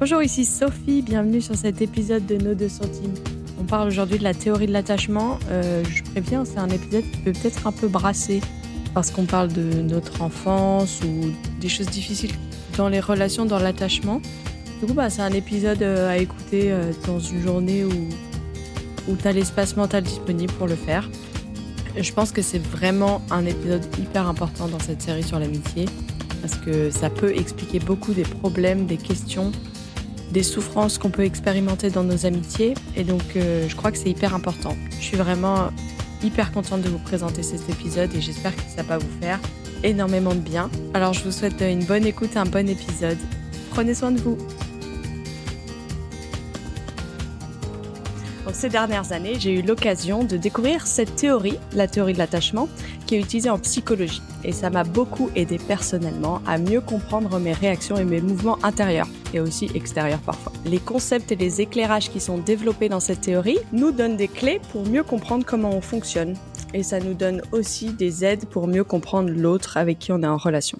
Bonjour, ici Sophie, bienvenue sur cet épisode de Nos deux centimes. On parle aujourd'hui de la théorie de l'attachement. Euh, je préviens, c'est un épisode qui peut peut-être un peu brasser parce qu'on parle de notre enfance ou des choses difficiles dans les relations, dans l'attachement. Du coup, bah, c'est un épisode euh, à écouter euh, dans une journée où, où tu as l'espace mental disponible pour le faire. Je pense que c'est vraiment un épisode hyper important dans cette série sur l'amitié parce que ça peut expliquer beaucoup des problèmes, des questions des souffrances qu'on peut expérimenter dans nos amitiés. Et donc, euh, je crois que c'est hyper important. Je suis vraiment hyper contente de vous présenter cet épisode et j'espère que ça va vous faire énormément de bien. Alors, je vous souhaite une bonne écoute, un bon épisode. Prenez soin de vous. ces dernières années, j'ai eu l'occasion de découvrir cette théorie, la théorie de l'attachement, qui est utilisée en psychologie. Et ça m'a beaucoup aidé personnellement à mieux comprendre mes réactions et mes mouvements intérieurs et aussi extérieurs parfois. Les concepts et les éclairages qui sont développés dans cette théorie nous donnent des clés pour mieux comprendre comment on fonctionne. Et ça nous donne aussi des aides pour mieux comprendre l'autre avec qui on est en relation.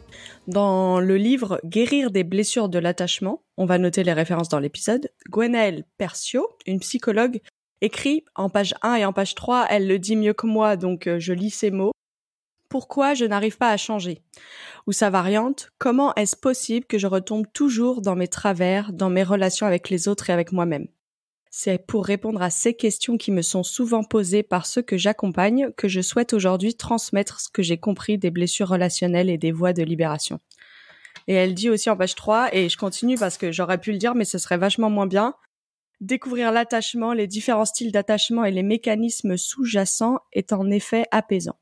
Dans le livre Guérir des blessures de l'attachement, on va noter les références dans l'épisode, Gwenaëlle Percio, une psychologue, écrit en page 1 et en page 3, elle le dit mieux que moi, donc euh, je lis ces mots. Pourquoi je n'arrive pas à changer Ou sa variante, comment est-ce possible que je retombe toujours dans mes travers, dans mes relations avec les autres et avec moi-même? C'est pour répondre à ces questions qui me sont souvent posées par ceux que j'accompagne que je souhaite aujourd'hui transmettre ce que j'ai compris des blessures relationnelles et des voies de libération. Et elle dit aussi en page 3, et je continue parce que j'aurais pu le dire, mais ce serait vachement moins bien, Découvrir l'attachement, les différents styles d'attachement et les mécanismes sous-jacents est en effet apaisant.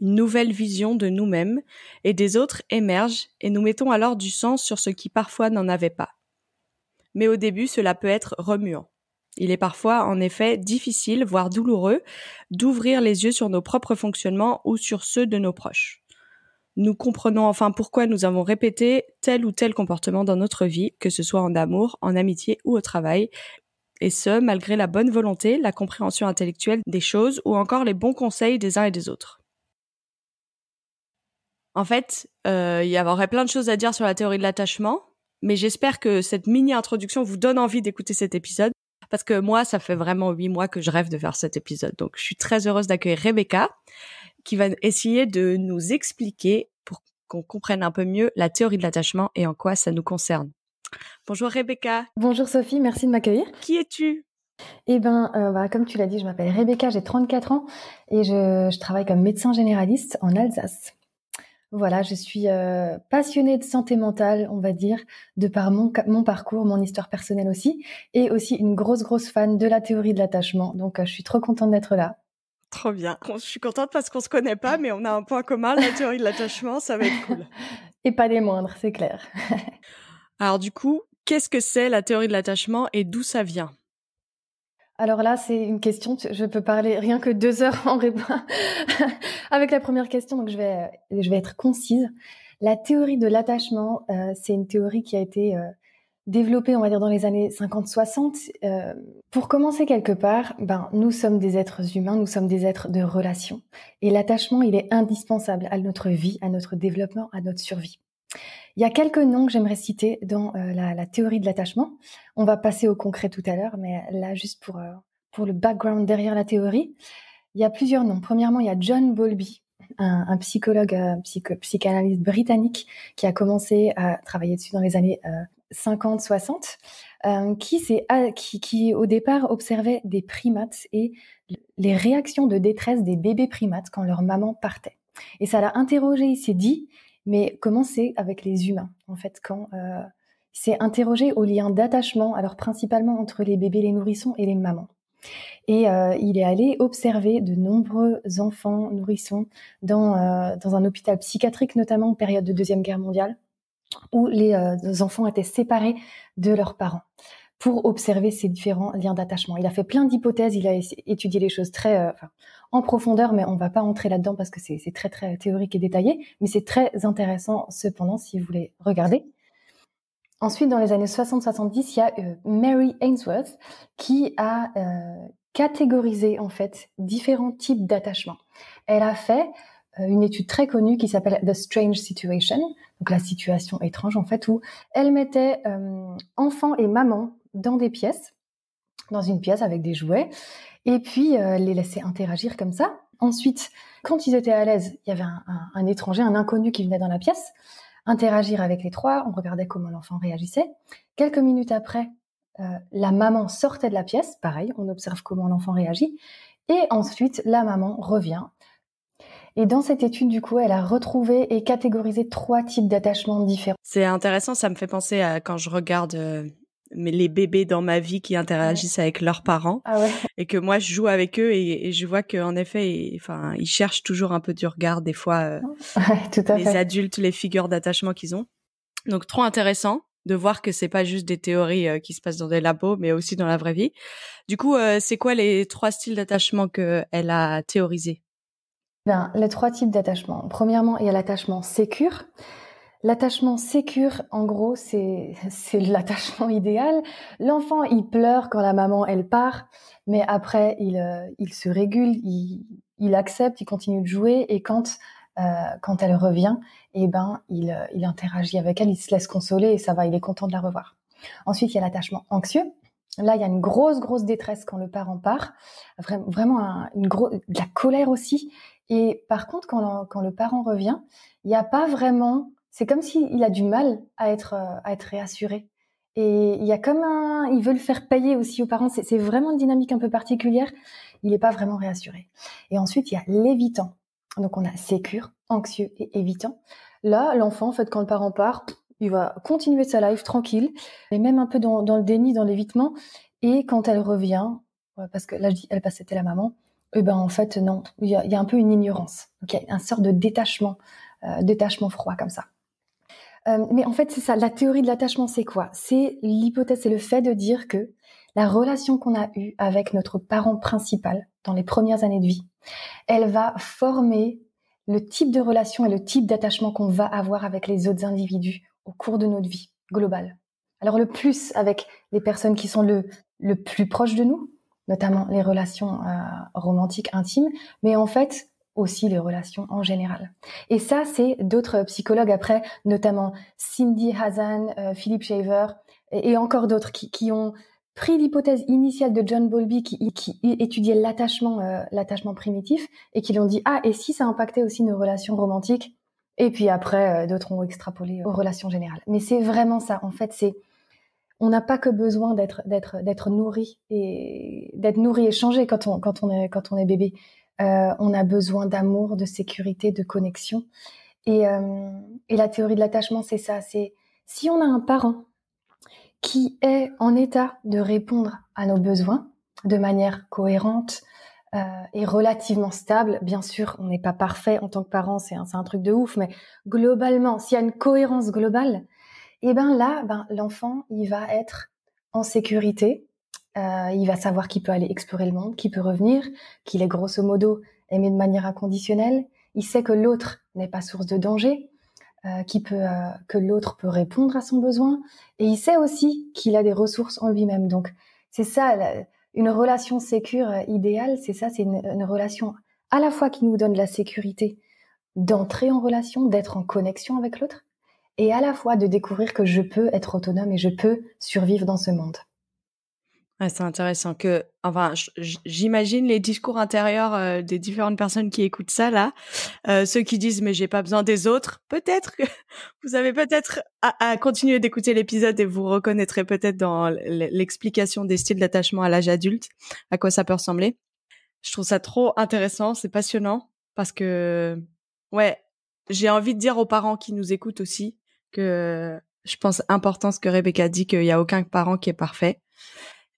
Une nouvelle vision de nous-mêmes et des autres émerge et nous mettons alors du sens sur ce qui parfois n'en avait pas. Mais au début, cela peut être remuant. Il est parfois, en effet, difficile, voire douloureux, d'ouvrir les yeux sur nos propres fonctionnements ou sur ceux de nos proches. Nous comprenons enfin pourquoi nous avons répété tel ou tel comportement dans notre vie, que ce soit en amour, en amitié ou au travail, et ce, malgré la bonne volonté, la compréhension intellectuelle des choses ou encore les bons conseils des uns et des autres. En fait, euh, il y aurait plein de choses à dire sur la théorie de l'attachement, mais j'espère que cette mini-introduction vous donne envie d'écouter cet épisode, parce que moi, ça fait vraiment huit mois que je rêve de faire cet épisode. Donc, je suis très heureuse d'accueillir Rebecca, qui va essayer de nous expliquer pour qu'on comprenne un peu mieux la théorie de l'attachement et en quoi ça nous concerne. Bonjour Rebecca. Bonjour Sophie, merci de m'accueillir. Qui es-tu? Eh ben, euh, bah, comme tu l'as dit, je m'appelle Rebecca, j'ai 34 ans et je, travaille comme médecin généraliste en Alsace. Voilà, je suis euh, passionnée de santé mentale, on va dire, de par mon, mon parcours, mon histoire personnelle aussi, et aussi une grosse, grosse fan de la théorie de l'attachement. Donc, euh, je suis trop contente d'être là. Trop bien. Je suis contente parce qu'on se connaît pas, mais on a un point commun, la théorie de l'attachement, ça va être cool. Et pas des moindres, c'est clair. Alors du coup, qu'est-ce que c'est la théorie de l'attachement et d'où ça vient? Alors là, c'est une question, je peux parler rien que deux heures en réponse avec la première question, donc je vais, je vais être concise. La théorie de l'attachement, euh, c'est une théorie qui a été euh, développé, on va dire, dans les années 50-60. Euh, pour commencer quelque part, ben, nous sommes des êtres humains, nous sommes des êtres de relation. Et l'attachement, il est indispensable à notre vie, à notre développement, à notre survie. Il y a quelques noms que j'aimerais citer dans euh, la, théorie de l'attachement. On va passer au concret tout à l'heure, mais là, juste pour, euh, pour le background derrière la théorie, il y a plusieurs noms. Premièrement, il y a John Bowlby, un, psychologue, un psychanalyste britannique qui a commencé à travailler dessus dans les années 50-60, euh, qui, qui, qui au départ observait des primates et les réactions de détresse des bébés primates quand leur maman partait. Et ça l'a interrogé, il s'est dit, mais comment c'est avec les humains en fait quand euh, il s'est interrogé au lien d'attachement, alors principalement entre les bébés, les nourrissons et les mamans. Et euh, il est allé observer de nombreux enfants nourrissons dans, euh, dans un hôpital psychiatrique, notamment en période de Deuxième Guerre mondiale, où les euh, enfants étaient séparés de leurs parents pour observer ces différents liens d'attachement. Il a fait plein d'hypothèses, il a étudié les choses très euh, en profondeur, mais on va pas entrer là-dedans parce que c'est très très théorique et détaillé, mais c'est très intéressant cependant si vous voulez regarder. Ensuite, dans les années 60-70, il y a euh, Mary Ainsworth qui a catégorisé en fait différents types d'attachement. Elle a fait une étude très connue qui s'appelle The Strange Situation, donc la situation étrange en fait, où elle mettait enfants et mamans dans des pièces, dans une pièce avec des jouets, et puis les laissait interagir comme ça. Ensuite, quand ils étaient à l'aise, il y avait un, étranger, un inconnu qui venait dans la pièce, interagir avec les trois, on regardait comment l'enfant réagissait. Quelques minutes après, euh, la maman sortait de la pièce, pareil, on observe comment l'enfant réagit, et ensuite la maman revient. Et dans cette étude, du coup, elle a retrouvé et catégorisé trois types d'attachements différents. C'est intéressant, ça me fait penser à quand je regarde euh, les bébés dans ma vie qui interagissent avec leurs parents ah ouais. et que moi je joue avec eux et, je vois qu'en effet enfin ils cherchent toujours un peu du regard des fois euh, tout à les adultes les figures d'attachement qu'ils ont. Donc trop intéressant de voir que c'est pas juste des théories euh, qui se passent dans des labos mais aussi dans la vraie vie. Du coup euh, c'est quoi les trois styles d'attachement que elle a théorisé ben, les trois types d'attachement. Premièrement il y a l'attachement sécure L'attachement sécure, en gros, c'est l'attachement idéal. L'enfant, il pleure quand la maman elle part, mais après il euh, il se régule, il, il accepte, il continue de jouer et quand euh, quand elle revient, eh ben il euh, il interagit avec elle, il se laisse consoler et ça va, il est content de la revoir. Ensuite, il y a l'attachement anxieux. Là, il y a une grosse grosse détresse quand le parent part, vraiment une de la colère aussi. Et par contre, quand quand le parent revient, il n'y a pas vraiment c'est comme s'il a du mal à être, euh, à être réassuré. Et il y a comme un, il veut le faire payer aussi aux parents. C'est vraiment une dynamique un peu particulière. Il n'est pas vraiment réassuré. Et ensuite, il y a l'évitant. Donc, on a sécure, anxieux et évitant. Là, l'enfant, en fait, quand le parent part, il va continuer sa life tranquille, et même un peu dans, le déni, dans l'évitement. Et quand elle revient, parce que là, je dis, elle passe, c'était la maman, eh ben, en fait, non, il y a, un peu une ignorance. Donc, il y a un sort de détachement, euh, détachement froid comme ça. Euh, mais en fait, c'est ça. La théorie de l'attachement, c'est quoi? C'est l'hypothèse, c'est le fait de dire que la relation qu'on a eue avec notre parent principal dans les premières années de vie, elle va former le type de relation et le type d'attachement qu'on va avoir avec les autres individus au cours de notre vie globale. Alors le plus avec les personnes qui sont le, le plus proches de nous, notamment les relations euh, romantiques intimes, mais en fait aussi les relations en général. Et ça, c'est d'autres psychologues après, notamment Cindy Hazan, euh, Philippe Shaver et, encore d'autres qui, qui, ont pris l'hypothèse initiale de John Bowlby qui, qui étudiait l'attachement, euh, l'attachement primitif et qui l'ont dit ah et si ça impactait aussi nos relations romantiques? Et puis après euh, d'autres ont extrapolé aux relations générales. Mais c'est vraiment ça. En fait, c'est on n'a pas que besoin d'être d'être d'être nourri et d'être nourri et changé quand on quand on est quand on est bébé. Euh, on a besoin d'amour, de sécurité, de connexion. Euh, et, la théorie de l'attachement, c'est ça. C'est si on a un parent qui est en état de répondre à nos besoins de manière cohérente euh, et relativement stable. Bien sûr, on n'est pas parfait en tant que parent, c'est un, truc de ouf, mais globalement, s'il y a une cohérence globale, et eh ben là, ben l'enfant, il va être en sécurité, euh, il va savoir qu'il peut aller explorer le monde, qu'il peut revenir, qu'il est grosso modo aimé de manière inconditionnelle. Il sait que l'autre n'est pas source de danger, euh, peut, euh, que l'autre peut répondre à son besoin, et il sait aussi qu'il a des ressources en lui-même. Donc c'est ça, une relation sécure idéale, c'est ça, c'est une, relation à la fois qui nous donne la sécurité d'entrer en relation, d'être en connexion avec l'autre, et à la fois de découvrir que je peux être autonome et je peux survivre dans ce monde c'est intéressant que, enfin, j'imagine les discours intérieurs euh, des différentes personnes qui écoutent ça là, euh, ceux qui disent mais j'ai pas besoin des autres. Peut-être que vous avez peut-être à, continuer d'écouter l'épisode et vous reconnaîtrez peut-être dans l'explication des styles d'attachement à l'âge adulte, à quoi ça peut ressembler. Je trouve ça trop intéressant, c'est passionnant parce que, ouais, j'ai envie de dire aux parents qui nous écoutent aussi que je pense important ce que Rebecca dit qu'il y a aucun parent qui est parfait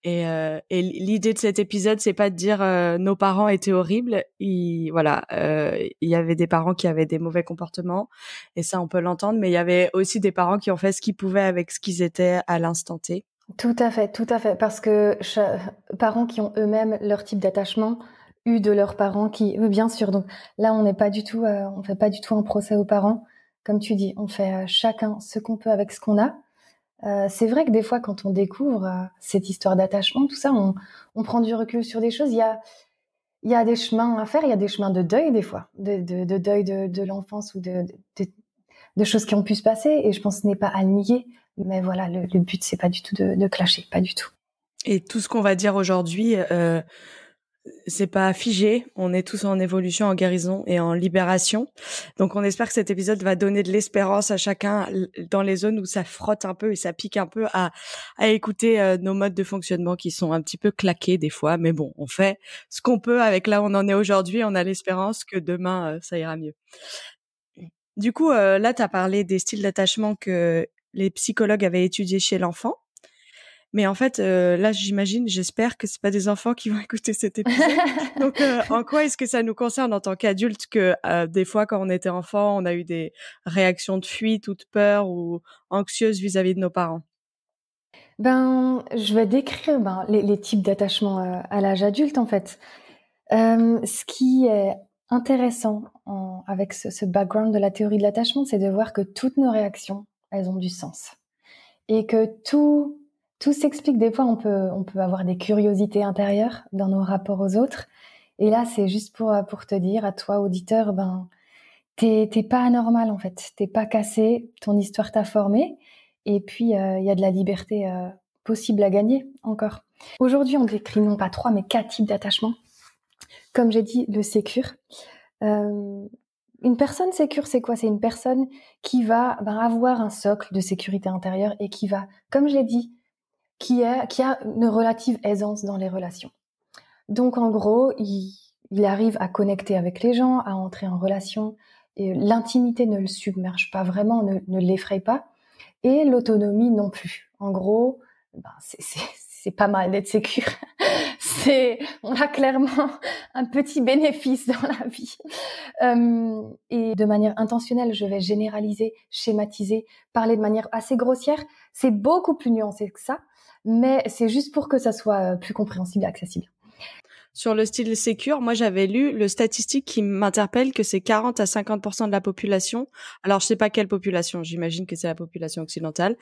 et, euh, et l'idée de cet épisode, c'est pas de dire euh, nos parents étaient horribles. Il, voilà, euh, il y avait des parents qui avaient des mauvais comportements, et ça on peut l'entendre. Mais il y avait aussi des parents qui ont fait ce qu'ils pouvaient avec ce qu'ils étaient à l'instant T. Tout à fait, tout à fait, parce que parents qui ont eux-mêmes leur type d'attachement eu de leurs parents qui, bien sûr. Donc là, on n'est pas du tout, on fait pas du tout un procès aux parents. Comme tu dis, on fait chacun ce qu'on peut avec ce qu'on a. Euh, c'est vrai que des fois, quand on découvre euh, cette histoire d'attachement, tout ça, on, prend du recul sur des choses. Il y a, des chemins à faire, il y a des chemins de deuil des fois, de, de, deuil de, l'enfance ou de, choses qui ont pu se passer. Et je pense que ce n'est pas à nier. Mais voilà, le, le but, c'est pas du tout de, de clasher, pas du tout. Et tout ce qu'on va dire aujourd'hui, euh, c'est pas figé. On est tous en évolution, en guérison et en libération. Donc, on espère que cet épisode va donner de l'espérance à chacun dans les zones où ça frotte un peu et ça pique un peu à, à écouter euh, nos modes de fonctionnement qui sont un petit peu claqués des fois. Mais bon, on fait ce qu'on peut avec là où on en est aujourd'hui. On a l'espérance que demain, euh, ça ira mieux. Du coup, euh, là, tu as parlé des styles d'attachement que les psychologues avaient étudiés chez l'enfant. Mais en fait, euh, là, j'imagine, j'espère que c'est pas des enfants qui vont écouter cet épisode. Donc, euh, en quoi est-ce que ça nous concerne en tant qu'adultes que euh, des fois, quand on était enfant, on a eu des réactions de fuite ou de peur ou anxieuses vis-à-vis de nos parents? Ben, je vais décrire ben, les, types d'attachement à l'âge adulte, en fait. ce qui est intéressant avec ce, ce background de la théorie de l'attachement, c'est de voir que toutes nos réactions, elles ont du sens. Et que tout tout s'explique. Des fois, on peut, avoir des curiosités intérieures dans nos rapports aux autres. Et là, c'est juste pour, pour te dire à toi, auditeur, ben, t'es, pas anormal en fait. T'es pas cassé. Ton histoire t'a formé. Et puis, euh, il y a de la liberté euh, possible à gagner encore. Aujourd'hui, on décrit non pas trois, mais quatre types d'attachement. Comme j'ai dit, le sécure. Euh, une personne sécure, c'est quoi? C'est une personne qui va ben, avoir un socle de sécurité intérieure et qui va, comme je l'ai dit, qui, qui a une relative aisance dans les relations. Donc en gros, il, arrive à connecter avec les gens, à entrer en relation. Et l'intimité ne le submerge pas vraiment, ne, ne l'effraie pas. Et l'autonomie non plus. En gros, ben c'est pas mal d'être sécure. c'est, on a clairement un petit bénéfice dans la vie. Euh, et de manière intentionnelle, je vais généraliser, schématiser, parler de manière assez grossière. C'est beaucoup plus nuancé que ça mais c'est juste pour que ça soit euh, plus compréhensible et accessible. Sur le style secure, moi j'avais lu le statistique qui m'interpelle que c'est 40 à 50% de la population. Alors je sais pas quelle population, j'imagine que c'est la population occidentale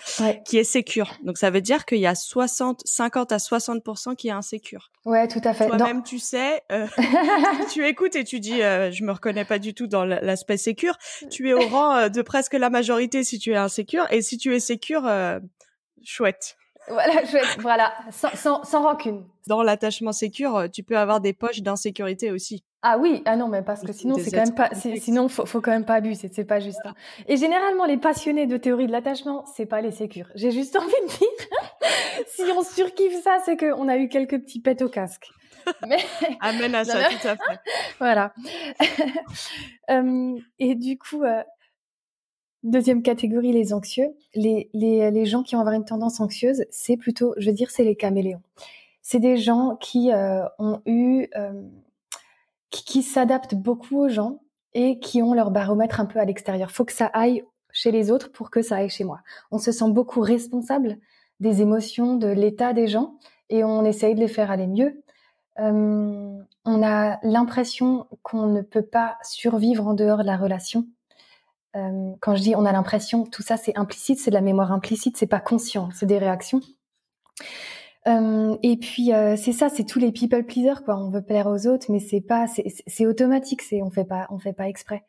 qui est secure. Donc ça veut dire qu'il y a 60 50 à 60 qui est insécure. Ouais, tout à fait. Toi-même tu sais, euh, tu écoutes et tu dis euh, je me reconnais pas du tout dans l'aspect secure. Tu es au rang euh, de presque la majorité si tu es insécure et si tu es secure chouette. Voilà, voilà, sans, sans, sans, rancune. Dans l'attachement sécure, euh, tu peux avoir des poches d'insécurité aussi. Ah oui, ah non, mais parce que sinon c'est quand même pas, sinon faut, faut quand même pas abuser, c'est pas juste. Hein. Et généralement, les passionnés de théorie de l'attachement, c'est pas les sécures. J'ai juste envie de dire, si on surkiffe ça, c'est qu'on a eu quelques petits pets au casque. Mais... Amène à ça, tout à fait. voilà. euh, et du coup, euh, Deuxième catégorie, les anxieux. Les, les, les, gens qui vont avoir une tendance anxieuse, c'est plutôt, je veux dire, c'est les caméléons. C'est des gens qui euh, ont eu, euh, qui, qui s'adaptent beaucoup aux gens et qui ont leur baromètre un peu à l'extérieur. Faut que ça aille chez les autres pour que ça aille chez moi. On se sent beaucoup responsable des émotions, de l'état des gens et on essaye de les faire aller mieux. Euh, on a l'impression qu'on ne peut pas survivre en dehors de la relation euh, quand je dis on a l'impression, tout ça c'est implicite, c'est de la mémoire implicite, c'est pas conscient, c'est des réactions. Euh, et puis euh, c'est ça, c'est tous les people pleasers quoi. On veut plaire aux autres, mais c'est pas, c'est automatique, c'est on fait pas, on fait pas exprès.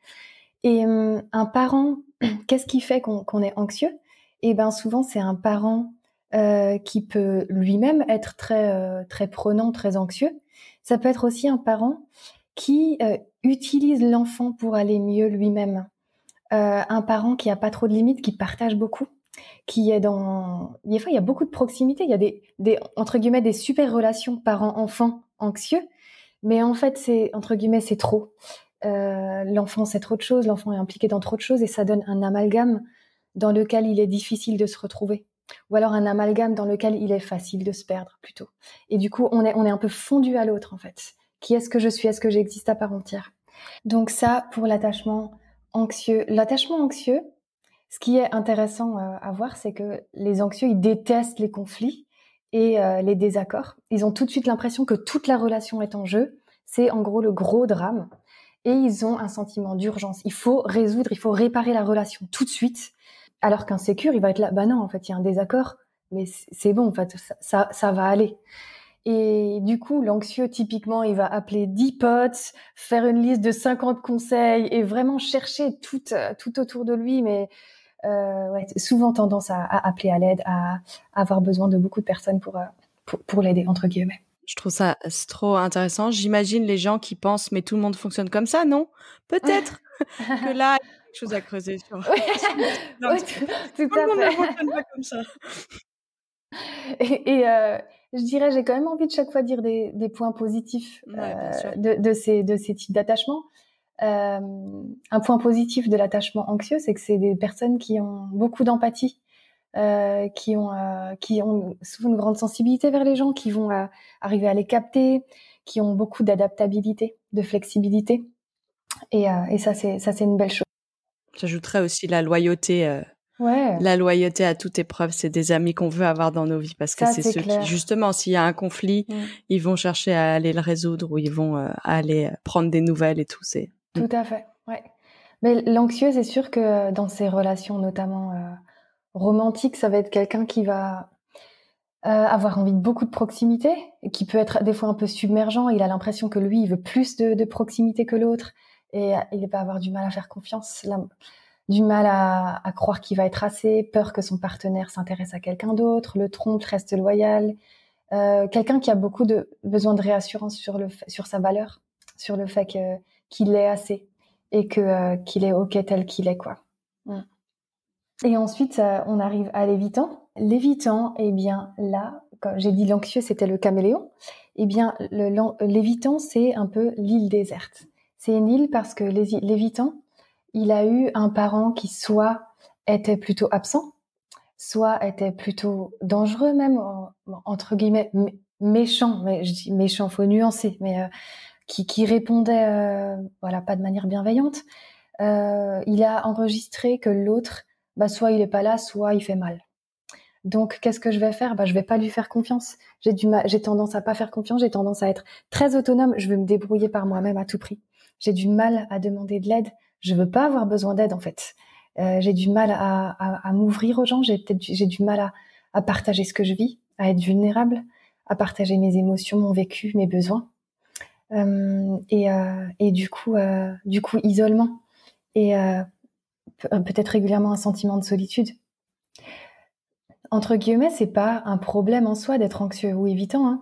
Et un parent, qu'est-ce qui fait qu'on est anxieux? Et eh ben souvent c'est un parent qui peut lui-même être très très prenant, très anxieux. Ça peut être aussi un parent qui utilise l'enfant pour aller mieux lui-même. Euh, un parent qui a pas trop de limites, qui partage beaucoup, qui est dans. Des fois, il y a beaucoup de proximité. Il y a des, des entre guillemets des super relations parents-enfants anxieux, mais en fait, c'est entre guillemets c'est trop. Euh, l'enfant c'est trop de choses, l'enfant est impliqué dans trop de choses et ça donne un amalgame dans lequel il est difficile de se retrouver. Ou alors un amalgame dans lequel il est facile de se perdre plutôt. Et du coup, on est, on est un peu fondu à l'autre en fait. Qui est-ce que je suis? Est-ce que j'existe à part entière? Donc ça, pour l'attachement anxieux. L'attachement anxieux, ce qui est intéressant euh, à voir, c'est que les anxieux, ils détestent les conflits et euh, les désaccords. Ils ont tout de suite l'impression que toute la relation est en jeu. C'est en gros le gros drame. Et ils ont un sentiment d'urgence. Il faut résoudre, il faut réparer la relation tout de suite. Alors qu'un sécure, il va être là, bah non, en fait, il y a un désaccord, mais c'est bon, en fait, ça, ça, va aller. Et du coup, l'anxieux, typiquement, il va appeler 10 potes, faire une liste de 50 conseils et vraiment chercher tout, tout autour de lui, mais euh, ouais, souvent tendance à, à appeler à l'aide, à, à, avoir besoin de beaucoup de personnes pour, pour, pour l'aider, entre guillemets. Je trouve ça trop intéressant. J'imagine les gens qui pensent, mais tout le monde fonctionne comme ça, non? Peut-être que là, il y a quelque chose à creuser sur. non, tout, tout, tout, le monde ne fonctionne pas comme ça. Et, et euh, je dirais, j'ai quand même envie de chaque fois dire des, des points positifs euh, de, de, ces, de ces types d'attachement. Euh, un point positif de l'attachement anxieux, c'est que c'est des personnes qui ont beaucoup d'empathie, euh, qui ont qui ont souvent une grande sensibilité vers les gens, qui vont arriver à les capter, qui ont beaucoup d'adaptabilité, de flexibilité. Et, et ça, c'est ça, c'est une belle chose. J'ajouterais aussi la loyauté Ouais. La loyauté à toute épreuve, c'est des amis qu'on veut avoir dans nos vies parce que c'est ceux qui, justement, s'il y a un conflit, mm. ils vont chercher à aller le résoudre ou ils vont euh, aller prendre des nouvelles et tout. C'est mm. tout à fait. Ouais. Mais l'anxieux, c'est sûr que dans ces relations, notamment euh, romantiques, ça va être quelqu'un qui va euh, avoir envie de beaucoup de proximité, et qui peut être des fois un peu submergent. Il a l'impression que lui, il veut plus de, de proximité que l'autre et il va avoir du mal à faire confiance. Là, du mal à, croire qu'il va être assez, peur que son partenaire s'intéresse à quelqu'un d'autre, le trompe, reste loyal. Euh, quelqu'un qui a beaucoup de besoin de réassurance sur le sur sa valeur, sur le fait qu'il est assez et que euh, qu'il est ok tel qu'il est quoi. Mm. Et ensuite euh, on arrive à l'évitant. L'évitant, eh bien là, comme j'ai dit l'anxieux c'était le caméléon. Eh bien l'évitant c'est un peu l'île déserte. C'est une île parce que l'évitant il a eu un parent qui soit était plutôt absent, soit était plutôt dangereux même entre guillemets méchant, mais je dis méchant, faut nuancer, mais euh, qui, répondait euh, voilà pas de manière bienveillante. Euh, il a enregistré que l'autre, bah soit il est pas là, soit il fait mal. Donc qu'est-ce que je vais faire? Bah je vais pas lui faire confiance. J'ai du j'ai tendance à pas faire confiance, j'ai tendance à être très autonome. Je veux me débrouiller par moi-même à tout prix. J'ai du mal à demander de l'aide je veux pas avoir besoin d'aide en fait. Euh, j'ai du mal à, m'ouvrir aux gens, j'ai peut-être j'ai du mal à, partager ce que je vis, à être vulnérable, à partager mes émotions, mon vécu, mes besoins. Euh, et, euh, et, du coup, du coup, isolement et peut-être régulièrement un sentiment de solitude. Entre guillemets, c'est pas un problème en soi d'être anxieux ou évitant.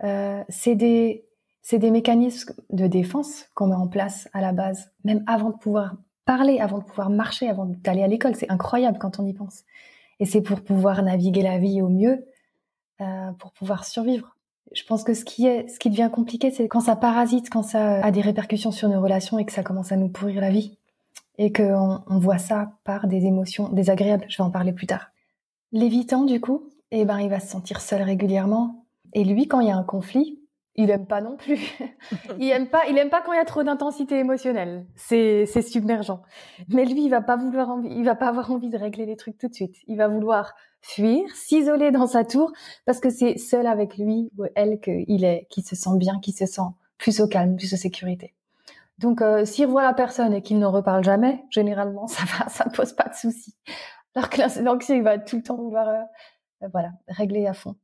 Hein. C'est des c'est des mécanismes de défense qu'on met en place à la base, même avant de pouvoir parler, avant de pouvoir marcher, avant d'aller à l'école. C'est incroyable quand on y pense. Et c'est pour pouvoir naviguer la vie au mieux, euh, pour pouvoir survivre. Je pense que ce qui est, ce qui devient compliqué, c'est quand ça parasite, quand ça a des répercussions sur nos relations et que ça commence à nous pourrir la vie. Et qu'on on voit ça par des émotions désagréables. Je vais en parler plus tard. L'évitant, du coup, eh ben, il va se sentir seul régulièrement. Et lui, quand il y a un conflit, il aime pas non plus. il aime pas, il aime pas quand il y a trop d'intensité émotionnelle. C'est, c'est submergent. Mais lui, il va pas vouloir envie, il va pas avoir envie de régler les trucs tout de suite. Il va vouloir fuir, s'isoler dans sa tour parce que c'est seul avec lui ou elle qu'il est, qui se sent bien, qui se sent plus au calme, plus en sécurité. Donc, euh, s'il revoit la personne et qu'il n'en reparle jamais, généralement, ça va, ça pose pas de souci. Alors que l'anxieux, il va tout le temps vouloir, euh, voilà, régler à fond.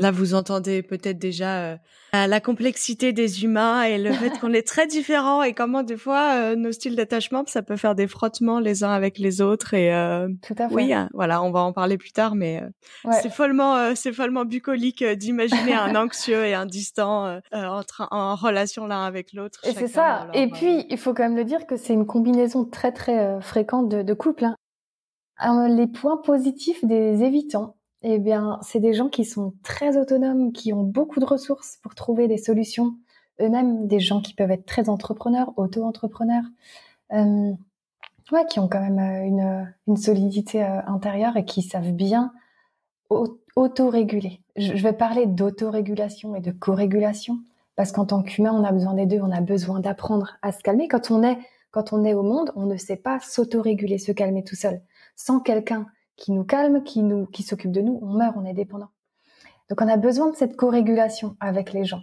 Là, vous entendez peut-être déjà euh, la complexité des humains et le fait qu'on est très différents et comment des fois euh, nos styles d'attachement, ça peut faire des frottements les uns avec les autres. Et euh, Tout à fait. oui, hein, voilà, on va en parler plus tard, mais c'est follement, c'est follement bucolique d'imaginer un anxieux et un distant entre, en relation l'un avec l'autre. Et c'est ça. Et puis, il faut quand même le dire que c'est une combinaison très très fréquente de, de couples. Hein. les points positifs des évitants eh bien, c'est des gens qui sont très autonomes, qui ont beaucoup de ressources pour trouver des solutions eux-mêmes, des gens qui peuvent être très entrepreneurs, auto-entrepreneurs, euh, ouais, qui ont quand même euh, une, une solidité euh, intérieure et qui savent bien auto-réguler. Je, vais parler d'autorégulation et de co-régulation parce qu'en tant qu'humain, on a besoin des deux, on a besoin d'apprendre à se calmer. Quand on est, quand on est au monde, on ne sait pas s'auto-réguler, se calmer tout seul. Sans quelqu'un qui nous calme, qui nous, qui s'occupe de nous, on meurt, on est dépendant. Donc on a besoin de cette co-régulation avec les gens.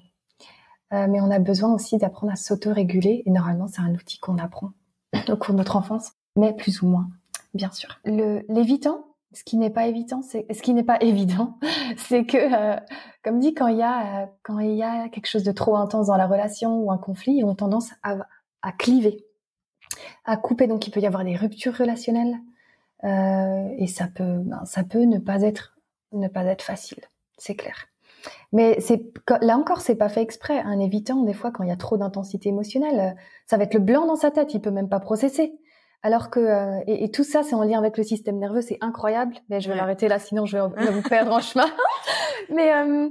Euh, mais on a besoin aussi d'apprendre à s'auto-réguler. Et normalement, c'est un outil qu'on apprend au cours de notre enfance, mais plus ou moins, bien sûr. L'évitant, ce qui n'est pas évident, c'est ce qui n'est pas évident, c'est que, euh, comme dit, quand il y a euh, quand il y a quelque chose de trop intense dans la relation ou un conflit, ils ont tendance à, à cliver, à couper. Donc, il peut y avoir des ruptures relationnelles euh, et ça peut ben, ça peut ne pas être ne pas être facile, c'est clair. Mais c'est là encore, c'est pas fait exprès. Un évitant, des fois, quand il y a trop d'intensité émotionnelle, ça va être le blanc dans sa tête. Il peut même pas processer. Alors que euh, et, tout ça, c'est en lien avec le système nerveux, c'est incroyable. Mais je vais l'arrêter là, sinon je vais, vous perdre en chemin. Mais euh,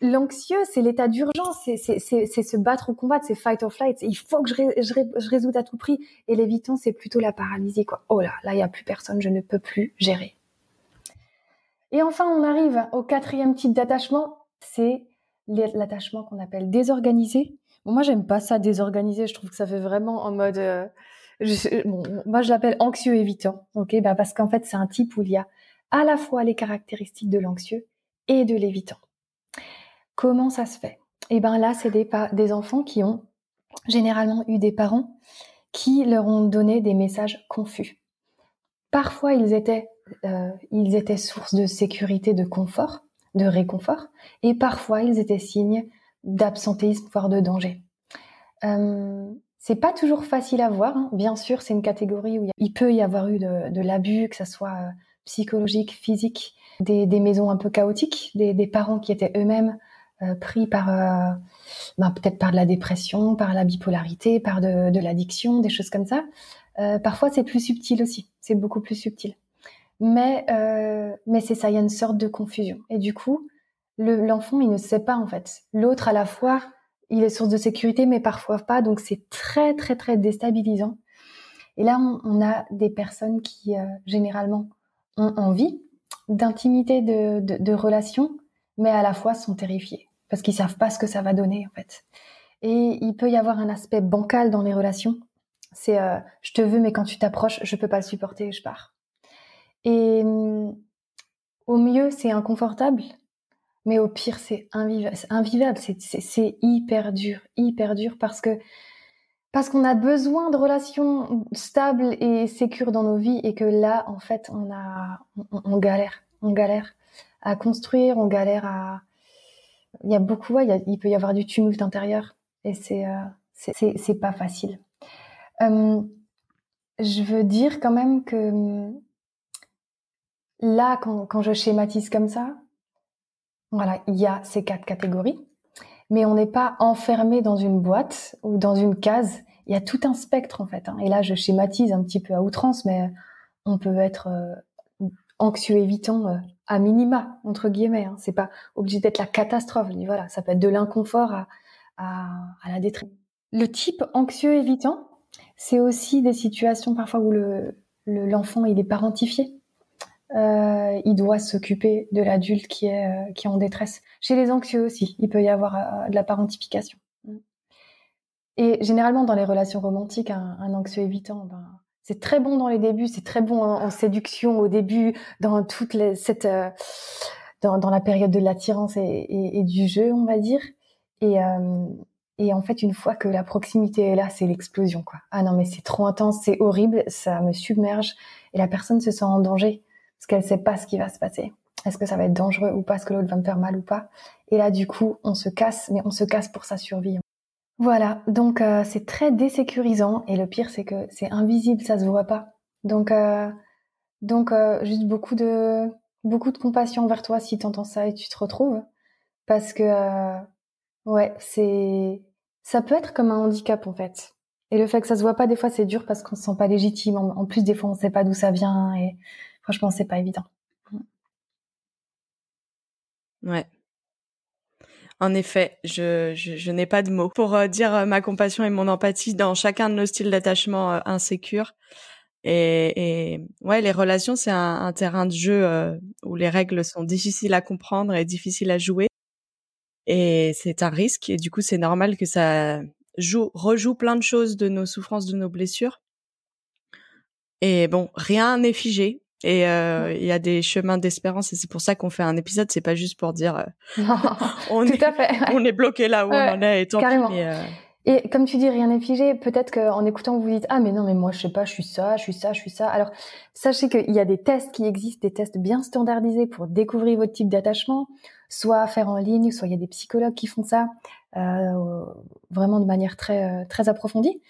l'anxieux, c'est l'état d'urgence, c'est se battre ou combattre, c'est fight or flight. Il faut que je, je résoudre à tout prix. Et l'évitant, c'est plutôt la paralysie. Oh là, là, il y a plus personne, je ne peux plus gérer. Et enfin, on arrive au quatrième type d'attachement, c'est l'attachement qu'on appelle désorganisé. Bon, moi, j'aime pas ça désorganisé. Je trouve que ça fait vraiment en mode euh, moi, je l'appelle anxieux évitant, ok? Bah Parce qu'en fait, c'est un type où il y a à la fois les caractéristiques de l'anxieux et de l'évitant. Comment ça se fait? Eh ben là, c'est des, des enfants qui ont généralement eu des parents qui leur ont donné des messages confus. Parfois, ils étaient, euh, ils étaient source de sécurité, de confort, de réconfort, et parfois, ils étaient signes d'absentéisme, voire de danger. Euh, c'est pas toujours facile à voir. Hein. Bien sûr, c'est une catégorie où il peut y avoir eu de, l'abus, que ce soit euh, psychologique, physique, des, maisons un peu chaotiques, des, parents qui étaient eux-mêmes euh, pris par euh, ben, peut-être par de la dépression, par la bipolarité, par de, l'addiction, des choses comme ça. parfois, c'est plus subtil aussi. C'est beaucoup plus subtil. Mais mais c'est ça, il y a une sorte de confusion. Et du coup, l'enfant, il ne sait pas en fait. L'autre à la fois il est source de sécurité, mais parfois pas. Donc c'est très très très déstabilisant. Et là, on, a des personnes qui euh, généralement ont envie d'intimité, de, de, relation, mais à la fois sont terrifiés parce qu'ils savent pas ce que ça va donner en fait. Et il peut y avoir un aspect bancal dans les relations. C'est euh, je te veux, mais quand tu t'approches, je peux pas le supporter, je pars. Et hum, au mieux, c'est inconfortable, mais au pire, c'est invivable, c'est hyper dur, hyper dur parce que parce qu'on a besoin de relations stables et sécures dans nos vies et que là, en fait, on a, on, galère, on galère à construire, on galère à, il y a beaucoup, il, peut y avoir du tumulte intérieur et c'est, euh, c'est, pas facile. Euh, je veux dire quand même que là, quand, quand je schématise comme ça, voilà, il y a ces quatre catégories, mais on n'est pas enfermé dans une boîte ou dans une case. Il y a tout un spectre en fait. Hein. Et là, je schématise un petit peu à outrance, mais on peut être euh, anxieux évitant euh, à minima entre guillemets. Hein. C'est pas obligé d'être la catastrophe. Voilà, ça peut être de l'inconfort à, la détresse. Le type anxieux évitant, c'est aussi des situations parfois où le l'enfant il est parentifié. Euh, il doit s'occuper de l'adulte qui est euh, qui est en détresse. Chez les anxieux aussi, il peut y avoir de la parentification. Et généralement dans les relations romantiques, un, anxieux évitant, ben, c'est très bon dans les débuts, c'est très bon en, séduction au début, dans toute les, cette dans, dans, la période de l'attirance et, du jeu, on va dire. Et et en fait, une fois que la proximité est là, c'est l'explosion, quoi. Ah non, mais c'est trop intense, c'est horrible, ça me submerge et la personne se sent en danger parce qu'elle sait pas ce qui va se passer. Est-ce que ça va être dangereux ou pas? Est-ce que l'autre va me faire mal ou pas? Et là, du coup, on se casse, mais on se casse pour sa survie. Voilà, donc euh, c'est très désécurisant et le pire, c'est que c'est invisible, ça se voit pas. Donc, euh, donc euh, juste beaucoup de beaucoup de compassion envers toi si tu entends ça et tu te retrouves, parce que ouais, c'est ça peut être comme un handicap en fait. Et le fait que ça se voit pas, des fois, c'est dur parce qu'on se sent pas légitime. En, plus, des fois, on sait pas d'où ça vient et franchement, c'est pas évident. Ouais. En effet, je, je, n'ai pas de mots pour euh, dire euh, ma compassion et mon empathie dans chacun de nos styles d'attachement euh, insécure. Et, et, ouais, les relations, c'est un, terrain de jeu où les règles sont difficiles à comprendre et difficiles à jouer. Et c'est un risque. Et du coup, c'est normal que ça joue, rejoue plein de choses de nos souffrances, de nos blessures. Et bon, rien n'est figé. Et euh, il y a des chemins d'espérance et c'est pour ça qu'on fait un épisode. C'est pas juste pour dire euh, on, est, on est bloqué là où on en est et tant carrément. Euh, Et comme tu dis, rien n'est figé. Peut-être qu'en écoutant, vous vous dites ah mais non mais moi je sais pas, je suis ça, je suis ça, je suis ça. Alors sachez qu'il y a des tests qui existent, des tests bien standardisés pour découvrir votre type d'attachement, soit à faire en ligne, soit il y a des psychologues qui font ça euh, vraiment de manière très très approfondie.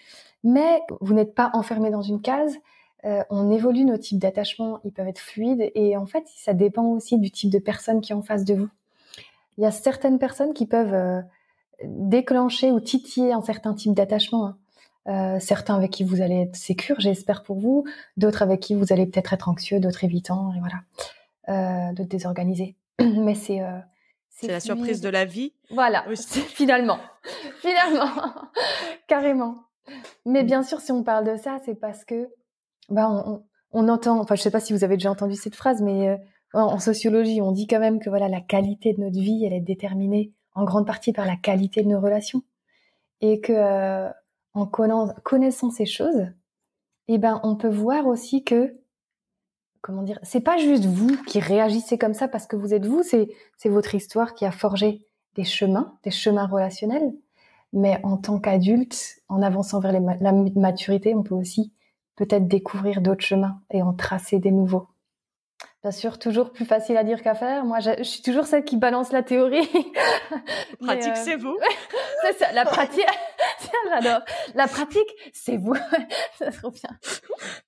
Mais vous n'êtes pas enfermé dans une case. Euh, on évolue nos types d'attachement, ils peuvent être fluides et en fait ça dépend aussi du type de personne qui est en face de vous. Il y a certaines personnes qui peuvent euh, déclencher ou titiller un certain type d'attachement. Hein. Euh, certains avec qui vous allez être sécure, j'espère pour vous, d'autres avec qui vous allez peut-être être anxieux, d'autres évitant, et voilà, d'autres désorganisés. Mais c'est c'est la surprise de la vie. Voilà, finalement, finalement, carrément. Mais mm. bien sûr, si on parle de ça, c'est parce que bah on, on, entend. Enfin, je sais pas si vous avez déjà entendu cette phrase, mais euh, en sociologie, on dit quand même que voilà, la qualité de notre vie, elle est déterminée en grande partie par la qualité de nos relations. Et que euh, en connaissant ces choses, eh ben, on peut voir aussi que, comment dire, c'est pas juste vous qui réagissez comme ça parce que vous êtes vous, c'est, votre histoire qui a forgé des chemins, des chemins relationnels. Mais en tant qu'adulte, en avançant vers la maturité, on peut aussi peut-être découvrir d'autres chemins et en tracer des nouveaux. Bien sûr, toujours plus facile à dire qu'à faire. Moi, je, suis toujours celle qui balance la théorie. pratique, euh, c'est vous. c'est ça, la pratique. J'adore. La pratique, c'est vous. ça trop bien.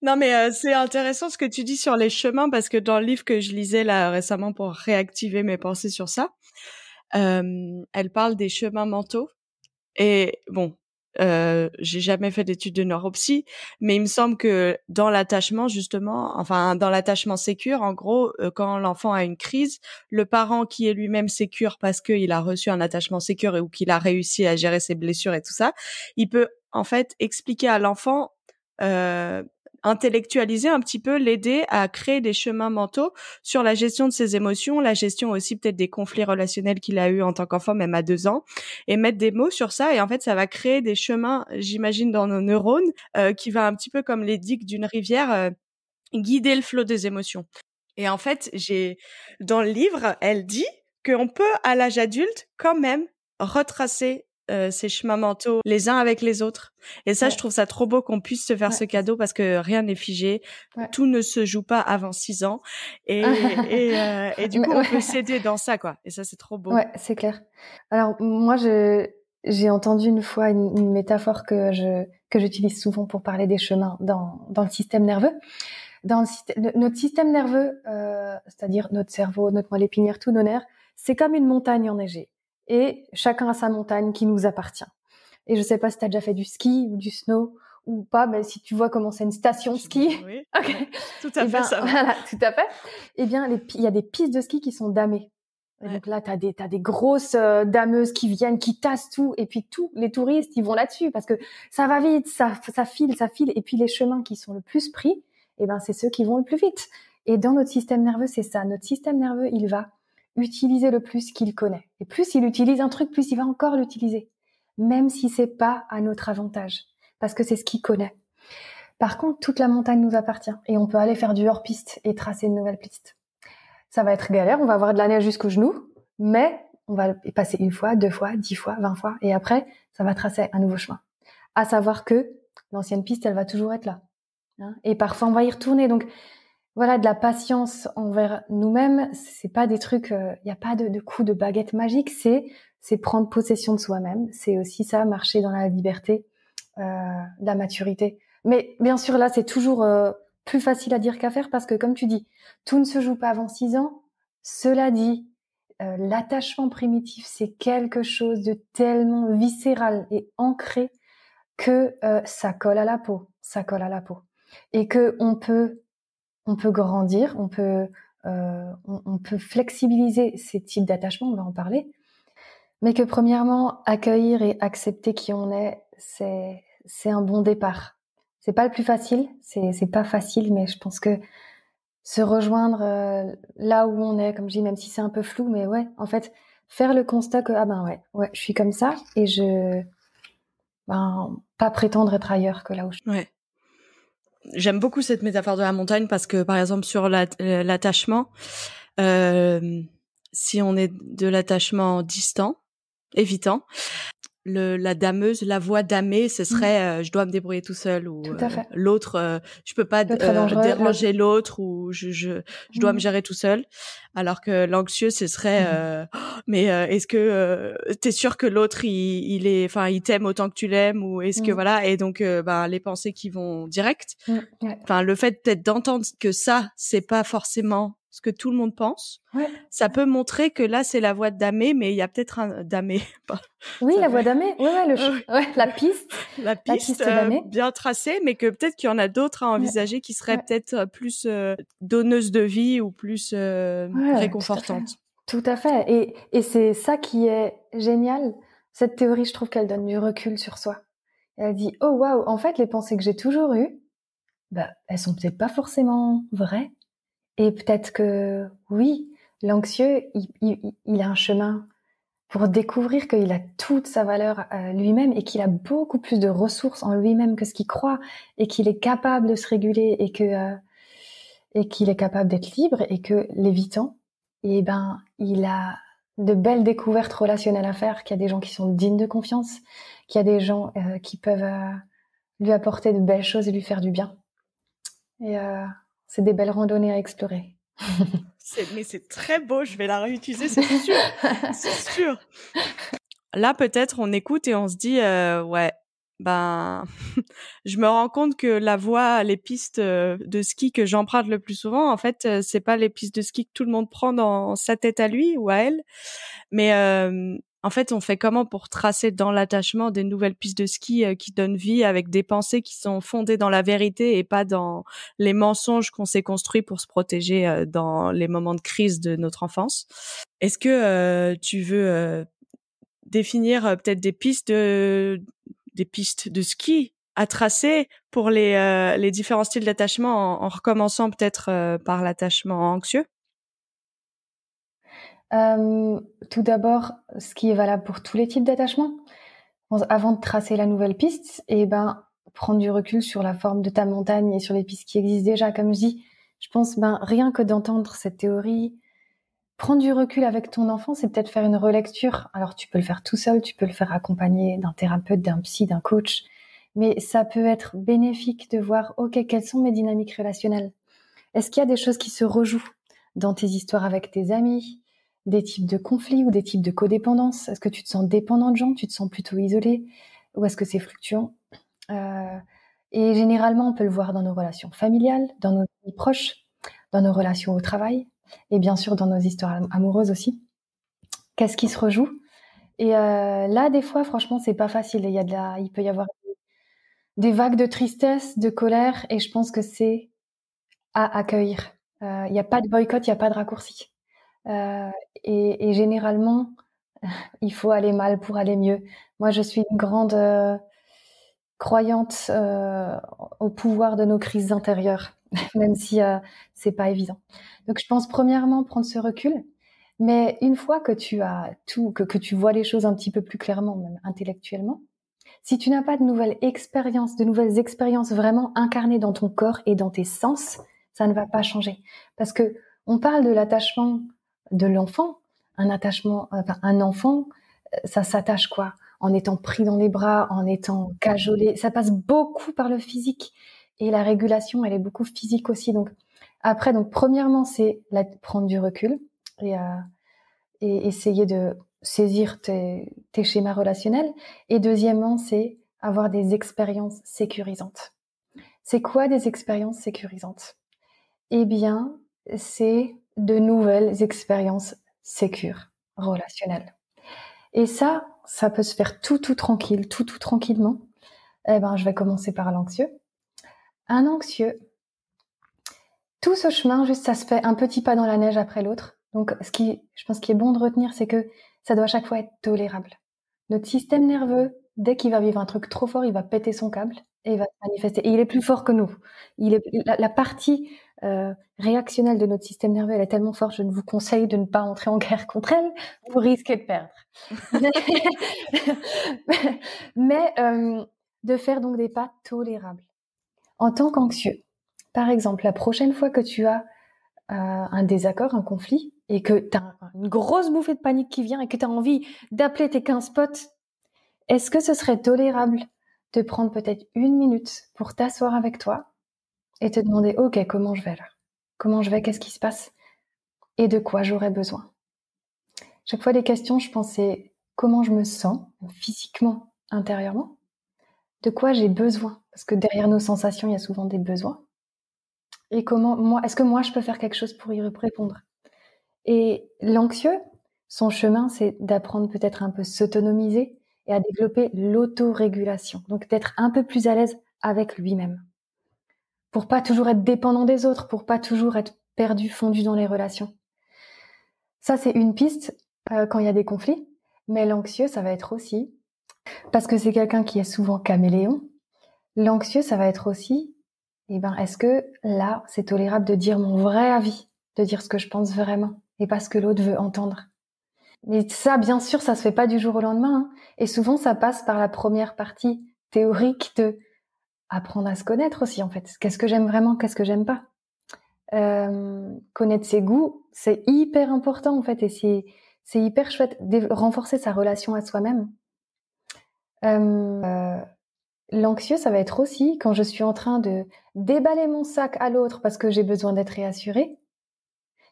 Non, mais euh, c'est intéressant ce que tu dis sur les chemins parce que dans le livre que je lisais là récemment pour réactiver mes pensées sur ça, euh, elle parle des chemins mentaux. Et bon, euh, j'ai jamais fait d'études de neuropsy, mais il me semble que dans l'attachement justement, enfin dans l'attachement sécure, en gros, euh, quand l'enfant a une crise, le parent qui est lui-même sécure parce qu'il a reçu un attachement sécure ou qu'il a réussi à gérer ses blessures et tout ça, il peut en fait expliquer à l'enfant euh, intellectualiser un petit peu, l'aider à créer des chemins mentaux sur la gestion de ses émotions, la gestion aussi peut-être des conflits relationnels qu'il a eu en tant qu'enfant, même à deux ans, et mettre des mots sur ça. Et en fait, ça va créer des chemins, j'imagine, dans nos neurones, euh, qui va un petit peu comme les digues d'une rivière, euh, guider le flot des émotions. Et en fait, j'ai dans le livre, elle dit qu'on peut à l'âge adulte quand même retracer euh, ces chemins mentaux les uns avec les autres. Et ça, je trouve ça trop beau qu'on puisse se faire ce cadeau parce que rien n'est figé, tout ne se joue pas avant six ans, et, et, euh, et du coup, on peut s'aider dans ça, quoi. Et ça, c'est trop beau. Ouais, c'est clair. Alors moi, je j'ai entendu une fois une, métaphore que je que j'utilise souvent pour parler des chemins dans dans le système nerveux. Dans le, notre système nerveux, euh, c'est-à-dire notre cerveau, notre moelle épinière, tous nos nerfs, c'est comme une montagne enneigée et chacun a sa montagne qui nous appartient. Et je sais pas si tu as déjà fait du ski ou du snow ou pas, mais si tu vois comment c'est une station de ski. Oui, tout à eh fait ben, ça. Voilà, tout à fait. Eh bien, il y a des pistes de ski qui sont damées. Et donc là, tu as des, as des grosses euh, dameuses qui viennent, qui tassent tout. Et puis tous les touristes, ils vont là-dessus parce que ça va vite, ça, ça file, ça file. Et puis les chemins qui sont le plus pris, eh ben, c'est ceux qui vont le plus vite. Et dans notre système nerveux, c'est ça. Notre système nerveux, il va utiliser le plus qu'il connaît. Et plus il utilise un truc, plus il va encore l'utiliser. Même si c'est pas à notre avantage. Parce que c'est ce qu'il connaît. Par contre, toute la montagne nous appartient. Et on peut aller faire du hors-piste et tracer une nouvelle piste. Ça va être galère, on va avoir de la neige jusqu'aux genoux, mais on va y passer une fois, deux fois, dix fois, vingt fois, et après, ça va tracer un nouveau chemin. À savoir que l'ancienne piste, elle va toujours être là. Hein? et parfois, on va y retourner. Donc, voilà de la patience envers nous-mêmes. C'est pas des trucs, il euh, n'y a pas de, coup de baguette magique. C'est c'est prendre possession de soi-même. C'est aussi ça, marcher dans la liberté, euh, la maturité. Mais bien sûr, là, c'est toujours euh, plus facile à dire qu'à faire parce que, comme tu dis, tout ne se joue pas avant six ans. Cela dit, euh, l'attachement primitif, c'est quelque chose de tellement viscéral et ancré que ça colle à la peau, ça colle à la peau, et que on peut on peut grandir, on peut, euh, on, peut flexibiliser ces types d'attachements, on va en parler, mais que premièrement, accueillir et accepter qui on est, c'est, c'est un bon départ. C'est pas le plus facile, c'est, c'est pas facile, mais je pense que se rejoindre euh, là où on est, comme je dis, même si c'est un peu flou, mais ouais, en fait, faire le constat que ah ben ouais, ouais, je suis comme ça et je, ben, pas prétendre être ailleurs que là où je suis. Ouais j'aime beaucoup cette métaphore de la montagne parce que par exemple sur euh, l'attachement, euh, si on est de l'attachement distant, évitant, le, la dameuse, la voix damée, ce mmh. serait je dois me débrouiller tout seul ou l'autre, je peux pas déranger l'autre ou je, je, je dois me mmh. gérer tout seul. Alors que l'anxieux, ce serait mmh. oh, mais est-ce que t'es sûr que l'autre il, il est, enfin il t'aime autant que tu l'aimes ou est-ce que voilà et donc ben les pensées qui vont direct. Enfin le fait peut-être d'entendre que ça c'est pas forcément ce que tout le monde pense. Ça peut montrer que là, c'est la voix de Damé, mais il y a peut-être un Damé. oui, la voix Damé. Ouais, ouais, le... la piste. La piste, euh, bien tracée, mais que peut-être qu'il y en a d'autres à envisager qui seraient peut-être euh, plus euh, donneuses de vie ou plus réconfortantes. Tout à fait. Et, et c'est ça qui est génial. Cette théorie, je trouve qu'elle donne du recul sur soi. Elle dit, oh waouh, en fait, les pensées que j'ai toujours eues, bah, elles sont peut-être pas forcément vraies et peut-être que oui, l'anxieux, il, a un chemin pour découvrir qu'il a toute sa valeur euh, lui-même et qu'il a beaucoup plus de ressources en lui-même que ce qu'il croit et qu'il est capable de se réguler et que euh, et qu'il est capable d'être libre et que l'évitant, eh ben, il a de belles découvertes relationnelles à faire, qu'il y a des gens qui sont dignes de confiance, qu'il y a des gens euh, qui peuvent lui apporter de belles choses et lui faire du bien. Et c'est des belles randonnées à explorer. mais c'est très beau, je vais la réutiliser, c'est sûr. c'est sûr. Là, peut-être, on écoute et on se dit, euh, ouais, ben, je me rends compte que la voie, les pistes euh, de ski que j'emprunte le plus souvent, en fait, euh, c'est pas les pistes de ski que tout le monde prend dans sa tête à lui ou à elle, mais en fait, on fait comment pour tracer dans l'attachement des nouvelles pistes de ski euh, qui donnent vie avec des pensées qui sont fondées dans la vérité et pas dans les mensonges qu'on s'est construits pour se protéger euh, dans les moments de crise de notre enfance? Est-ce que euh, tu veux définir peut-être des pistes de des pistes de ski à tracer pour les, les différents styles d'attachement en, recommençant peut-être par l'attachement anxieux? Euh, tout d'abord, ce qui est valable pour tous les types d'attachements. Avant de tracer la nouvelle piste, et eh ben, prendre du recul sur la forme de ta montagne et sur les pistes qui existent déjà. Comme je dis, je pense, ben, rien que d'entendre cette théorie, prendre du recul avec ton enfant, c'est peut-être faire une relecture. Alors, tu peux le faire tout seul, tu peux le faire accompagné d'un thérapeute, d'un psy, d'un coach. Mais ça peut être bénéfique de voir, OK, quelles sont mes dynamiques relationnelles? Est-ce qu'il y a des choses qui se rejouent dans tes histoires avec tes amis? Des types de conflits ou des types de codépendance Est-ce que tu te sens dépendant de gens? Tu te sens plutôt isolé? Ou est-ce que c'est fluctuant? Euh, Et généralement, on peut le voir dans nos relations familiales, dans nos amis proches, dans nos relations au travail et bien sûr dans nos histoires amoureuses aussi. Qu'est-ce qui se rejoue? Et euh, là, des fois, franchement, c'est pas facile. Il, y a de la, il peut y avoir des vagues de tristesse, de colère, et je pense que c'est à accueillir. Euh, il n'y a pas de boycott, il n'y a pas de raccourci. Euh, et, généralement, il faut aller mal pour aller mieux. Moi, je suis une grande euh, croyante euh, au pouvoir de nos crises intérieures, même si c'est pas évident. Donc, je pense premièrement prendre ce recul, mais une fois que tu as tout, que, que tu vois les choses un petit peu plus clairement, même intellectuellement, si tu n'as pas de nouvelles expériences, de nouvelles expériences vraiment incarnées dans ton corps et dans tes sens, ça ne va pas changer. Parce que on parle de l'attachement de l'enfant. Un attachement, un enfant, euh, ça s'attache quoi En étant pris dans les bras, en étant cajolé. Ça passe beaucoup par le physique. Et la régulation, elle est beaucoup physique aussi. Donc après, donc premièrement, c'est prendre du recul et, euh, et essayer de saisir tes schémas relationnels. Et deuxièmement, c'est avoir des expériences sécurisantes. C'est quoi des expériences sécurisantes? Eh bien, c'est de nouvelles expériences sécures, relationnelles. Et ça, ça peut se faire tout, tout tranquille, tout, tout tranquillement. Eh ben, je vais commencer par l'anxieux. Un anxieux, tout ce chemin, juste, ça se fait un petit pas dans la neige après l'autre. Donc, ce qui, je pense, qui est bon de retenir, c'est que ça doit à chaque fois être tolérable. Notre système nerveux, dès qu'il va vivre un truc trop fort, il va péter son câble et il va se manifester. Et il est plus fort que nous. Il est, la partie euh, réactionnelle de notre système nerveux, elle est tellement forte, je ne vous conseille de ne pas entrer en guerre contre elle, vous risquez de perdre. mais euh, de faire donc des pas tolérables. En tant qu'anxieux, par exemple, la prochaine fois que tu as euh, un désaccord, un conflit, et que tu as une grosse bouffée de panique qui vient et que tu as envie d'appeler tes 15 potes est-ce que ce serait tolérable? De prendre peut-être une minute pour t'asseoir avec toi et te demander, OK, comment je vais là? Comment je vais? Qu'est-ce qui se passe? Et de quoi j'aurais besoin? Chaque fois, les questions, je pensais comment je me sens physiquement, intérieurement, de quoi j'ai besoin, parce que derrière nos sensations, il y a souvent des besoins. Et comment, moi, est-ce que moi, je peux faire quelque chose pour y répondre? Et l'anxieux, son chemin, c'est d'apprendre peut-être un peu s'autonomiser et à développer l'autorégulation. Donc, d'être un peu plus à l'aise avec lui-même. Pour pas toujours être dépendant des autres, pour pas toujours être perdu, fondu dans les relations. Ça, c'est une piste euh, quand il y a des conflits. Mais l'anxieux, ça va être aussi, parce que c'est quelqu'un qui est souvent caméléon, l'anxieux, ça va être aussi, eh ben, est-ce que là, c'est tolérable de dire mon vrai avis, de dire ce que je pense vraiment, et pas ce que l'autre veut entendre? Mais ça, bien sûr, ça se fait pas du jour au lendemain, hein. et souvent, ça passe par la première partie théorique de apprendre à se connaître aussi, en fait. Qu'est-ce que j'aime vraiment, qu'est-ce que j'aime pas? Euh, connaître ses goûts, c'est hyper important, en fait, et c'est c'est hyper chouette de renforcer sa relation à soi-même. Euh, l'anxieux, ça va être aussi quand je suis en train de déballer mon sac à l'autre parce que j'ai besoin d'être réassurée.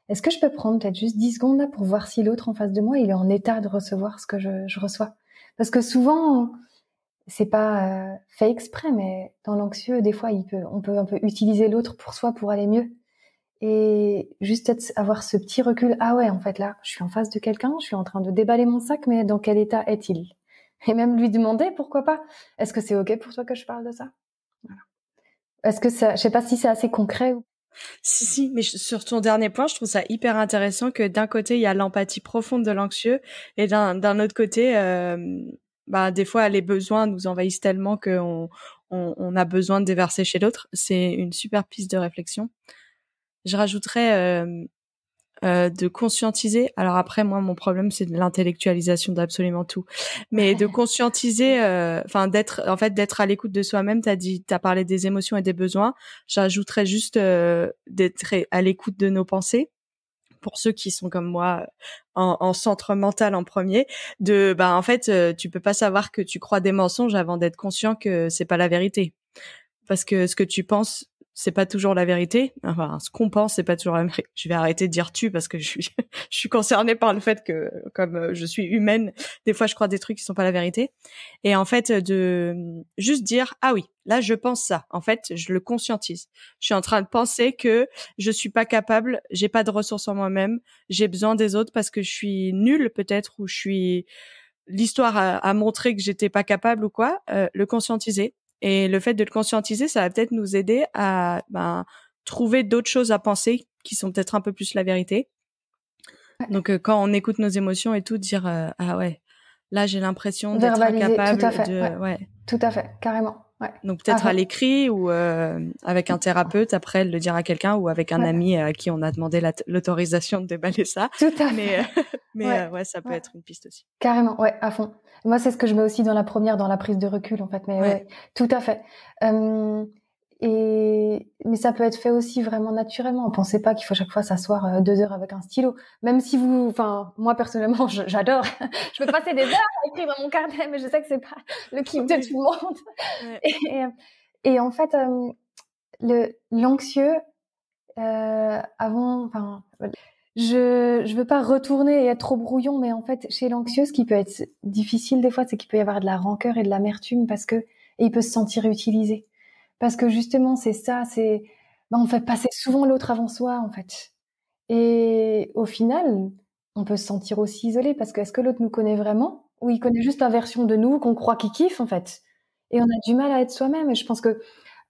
Est-ce que je peux prendre peut-être juste 10 secondes là pour voir si l'autre en face de moi il est en état de recevoir ce que je, reçois? Parce que souvent, c'est pas euh, fait exprès, mais dans l'anxieux, des fois, on peut un peu utiliser l'autre pour soi pour aller mieux et juste avoir ce petit recul. Ah ouais, en fait là, je suis en face de quelqu'un, je suis en train de déballer mon sac, mais dans quel état est-il Et même lui demander pourquoi pas. Est-ce que c'est ok pour toi que je parle de ça voilà. Est-ce que ça, je sais pas si c'est assez concret ou. Si si, mais sur ton dernier point, je trouve ça hyper intéressant que d'un côté il y a l'empathie profonde de l'anxieux et d'un autre côté, euh, bah des fois les besoins nous envahissent tellement qu'on on, on a besoin de déverser chez l'autre. C'est une super piste de réflexion je rajouterais euh, euh, de conscientiser. Alors après, moi, mon problème, c'est de l'intellectualisation d'absolument tout, mais de conscientiser, euh, enfin d'être, en fait, d'être à l'écoute de soi-même. T'as dit, t'as parlé des émotions et des besoins. J'ajouterais juste euh, d'être à l'écoute de nos pensées. Pour ceux qui sont comme moi en, en centre mental en premier, de, bah en fait, tu peux pas savoir que tu crois des mensonges avant d'être conscient que c'est pas la vérité, parce que ce que tu penses c'est pas toujours la vérité. Enfin, ce qu'on pense, c'est pas toujours la vérité. Je vais arrêter de dire tu parce que je suis, je suis concernée par le fait que, comme euh, je suis humaine, des fois je crois des trucs qui sont pas la vérité. Et en fait, de juste dire ah oui, là je pense ça. En fait, je le conscientise. Je suis en train de penser que je suis pas capable, j'ai pas de ressources en moi-même, j'ai besoin des autres parce que je suis nulle peut-être ou je suis l'histoire a, montré que j'étais pas capable ou quoi. Euh, le conscientiser et le fait de le conscientiser, ça va peut-être nous aider à ben, trouver d'autres choses à penser qui sont peut-être un peu plus la vérité. Donc euh, quand on écoute nos émotions et tout, dire euh, ah ouais, là j'ai l'impression d'être incapable tout à fait, de ouais. Tout à fait, carrément. Ouais. Donc peut-être à l'écrit ou euh, avec un thérapeute après le dire à quelqu'un ou avec un ami à qui on a demandé l'autorisation de déballer ça. Tout à fait. Mais, mais ouais. ça peut être une piste aussi. Carrément, ouais, à fond. Moi, c'est ce que je mets aussi dans la première, dans la prise de recul, en fait. Mais ouais, tout à fait. et mais ça peut être fait aussi vraiment naturellement. Pensez pas qu'il faut chaque fois s'asseoir euh, deux heures avec un stylo. Même si vous, enfin, moi personnellement, j'adore. je peux passer des heures à écrire dans mon carnet, mais je sais que c'est pas le kiff de tout le monde. Et, et, en fait, le l'anxieux euh, avant, enfin je je veux pas retourner et être trop brouillon, mais en fait, chez l'anxieux, ce qui peut être difficile des fois, c'est qu'il peut y avoir de la rancœur et de l'amertume parce que et il peut se sentir utilisé. Parce que justement, c'est ça, c'est ben, on fait passer souvent l'autre avant soi, en fait. Et au final, on peut se sentir aussi isolé parce que est-ce que l'autre nous connaît vraiment ou il connaît juste la version de nous qu'on croit qu'il kiffe, en fait? Et on a du mal à être soi-même. Et je pense que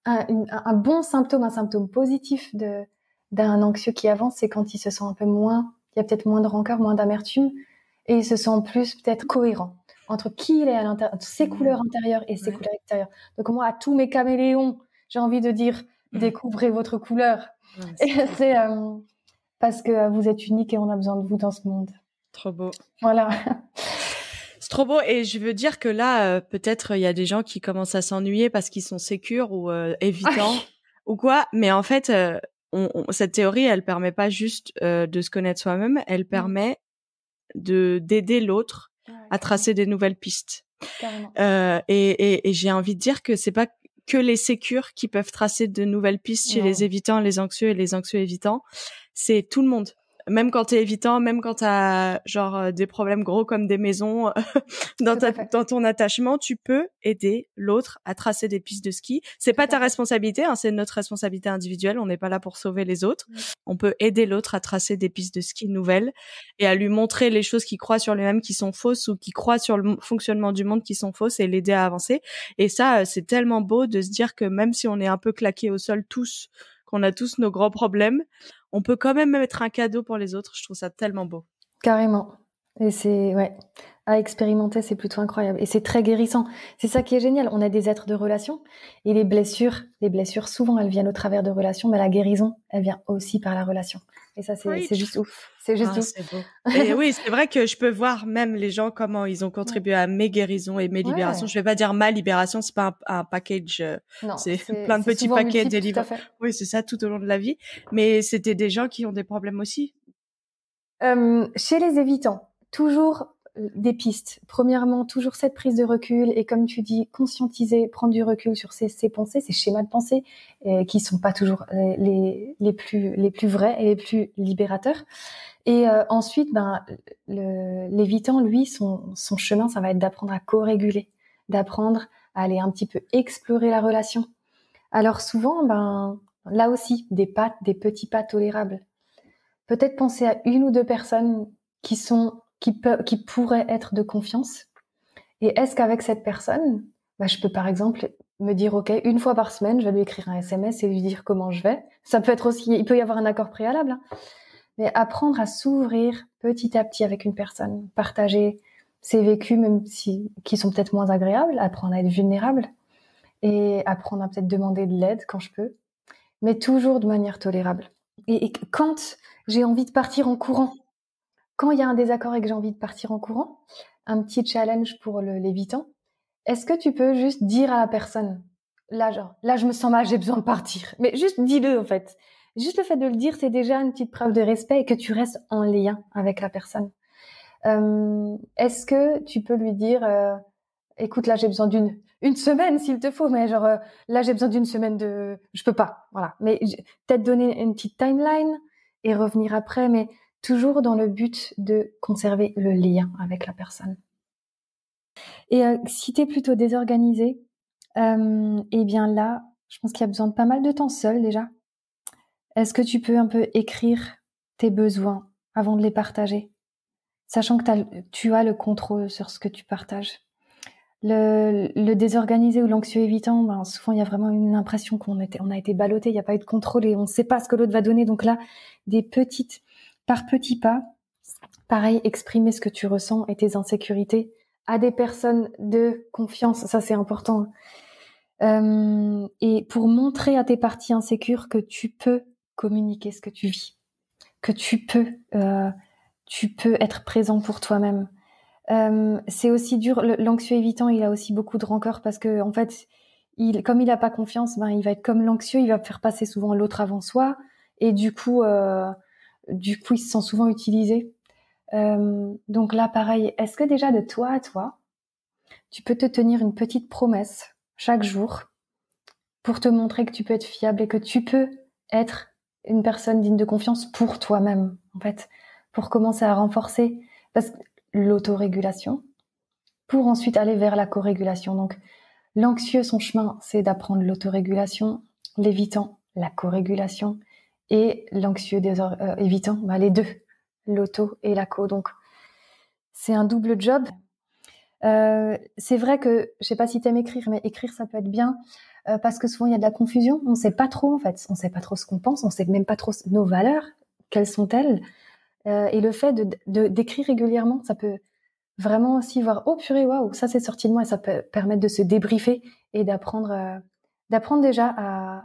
un bon symptôme, un symptôme positif de d'un anxieux qui avance, c'est quand il se sent un peu moins, il y a peut-être moins de rancœur, moins d'amertume, et il se sent plus peut-être cohérent entre qui il est à l'intérieur, ses mmh. couleurs intérieures et ses couleurs extérieures. Donc moi, à tous mes caméléons, j'ai envie de dire, mmh. découvrez votre couleur. c'est euh, parce que vous êtes unique et on a besoin de vous dans ce monde. Trop beau. Voilà. C'est trop beau et je veux dire que là, euh, peut-être il y a des gens qui commencent à s'ennuyer parce qu'ils sont sécures ou euh, évitants ou quoi, mais en fait, cette théorie, elle permet pas juste euh, de se connaître soi-même, elle mmh. permet de d'aider l'autre à tracer des nouvelles pistes. Euh, et, et, j'ai envie de dire que c'est pas que les sécures qui peuvent tracer de nouvelles pistes chez les évitants, les anxieux et les anxieux évitants. C'est tout le monde même quand t'es évitant, même quand t'as genre euh, des problèmes gros comme des maisons dans, ta, dans ton attachement, tu peux aider l'autre à tracer des pistes de ski. C'est pas ta responsabilité, hein, c'est notre responsabilité individuelle. On n'est pas là pour sauver les autres. On peut aider l'autre à tracer des pistes de ski nouvelles et à lui montrer les choses qu'il croit sur lui-même qui sont fausses ou qui croit sur le fonctionnement du monde qui sont fausses et l'aider à avancer. Et ça, euh, c'est tellement beau de se dire que même si on est un peu claqué au sol tous, qu'on a tous nos grands problèmes, on peut quand même mettre un cadeau pour les autres. Je trouve ça tellement beau. Carrément. Et c'est ouais, à expérimenter, c'est plutôt incroyable et c'est très guérissant. C'est ça qui est génial. On a des êtres de relation et les blessures, les blessures souvent elles viennent au travers de relations, mais la guérison, elle vient aussi par la relation. Et ça c'est juste ouf. C'est juste ah, ouf. et oui, c'est vrai que je peux voir même les gens comment ils ont contribué à mes guérisons et mes libérations. Je vais pas dire ma libération, c'est pas un, package, euh, c'est plein de petits paquets de livres. Oui, c'est ça tout au long de la vie. Mais c'était des gens qui ont des problèmes aussi. Euh, chez les évitants, toujours des pistes. Premièrement, toujours cette prise de recul et comme tu dis, conscientiser, prendre du recul sur ces, pensées, ces schémas de pensée euh, qui sont pas toujours les, les, plus les plus vrais et les plus libérateurs. Et euh, ensuite, ben, l'évitant, lui, son, son chemin, ça va être d'apprendre à co-réguler, d'apprendre à aller un petit peu explorer la relation. Alors souvent, ben, là aussi, des pas, des petits pas tolérables. Peut-être penser à une ou deux personnes qui sont qui, pourrait être de confiance Et est-ce qu'avec cette personne, bah, je peux par exemple me dire, OK, une fois par semaine, je vais lui écrire un SMS et lui dire comment je vais. Ça peut être aussi, il peut y avoir un accord préalable. Hein. Mais apprendre à s'ouvrir petit à petit avec une personne, partager ses vécus, même si, qui sont peut-être moins agréables, apprendre à être vulnérable et apprendre à peut-être demander de l'aide quand je peux, mais toujours de manière tolérable. et quand j'ai envie de partir en courant, quand il y a un désaccord et que j'ai envie de partir en courant, un petit challenge pour l'évitant, est-ce que tu peux juste dire à la personne, là, genre, là, je me sens mal, j'ai besoin de partir. Mais juste dis-le, en fait. Juste le fait de le dire, c'est déjà une petite preuve de respect et que tu restes en lien avec la personne. Euh, est-ce que tu peux lui dire, euh, écoute, là, j'ai besoin d'une une semaine s'il te faut, mais genre, euh, là, j'ai besoin d'une semaine de, je peux pas, voilà. Mais peut-être donner une petite timeline et revenir après, mais toujours dans le but de conserver le lien avec la personne. Et euh, si tu es plutôt désorganisé, euh, eh bien là, je pense qu'il y a besoin de pas mal de temps seul déjà. Est-ce que tu peux un peu écrire tes besoins avant de les partager, sachant que tu as le contrôle sur ce que tu partages le, désorganisé ou l'anxieux évitant, ben, souvent il y a vraiment une impression qu'on on a été ballotté, il n'y a pas eu de contrôle et on ne sait pas ce que l'autre va donner. Donc là, des petites par petits pas. Pareil, exprimer ce que tu ressens et tes insécurités à des personnes de confiance, ça c'est important. Euh, et pour montrer à tes parties insécures que tu peux communiquer ce que tu vis, que tu peux, euh, tu peux être présent pour toi-même. Euh, c'est aussi dur. L'anxieux évitant, il a aussi beaucoup de rancœur parce que en fait, il, comme il n'a pas confiance, ben il va être comme l'anxieux, il va faire passer souvent l'autre avant soi, et du coup, du coup, ils sont souvent utilisés. Euh, donc là, pareil, est-ce que déjà de toi à toi, tu peux te tenir une petite promesse chaque jour pour te montrer que tu peux être fiable et que tu peux être une personne digne de confiance pour toi-même, en fait, pour commencer à renforcer l'autorégulation, pour ensuite aller vers la corégulation? Donc, l'anxieux, son chemin, c'est d'apprendre l'autorégulation, l'évitant, la corégulation, et l'anxieux euh, évitant bah, les deux, l'auto et la co. Donc c'est un double job. Euh, c'est vrai que je sais pas si tu aimes écrire, mais écrire ça peut être bien euh, parce que souvent il y a de la confusion. On sait pas trop en fait, on sait pas trop ce qu'on pense, on sait même pas trop nos valeurs, quelles sont-elles? et le fait de d'écrire régulièrement, ça peut vraiment aussi voir oh purée waouh ça c'est sorti de moi et ça peut permettre de se débriefer et d'apprendre d'apprendre déjà à,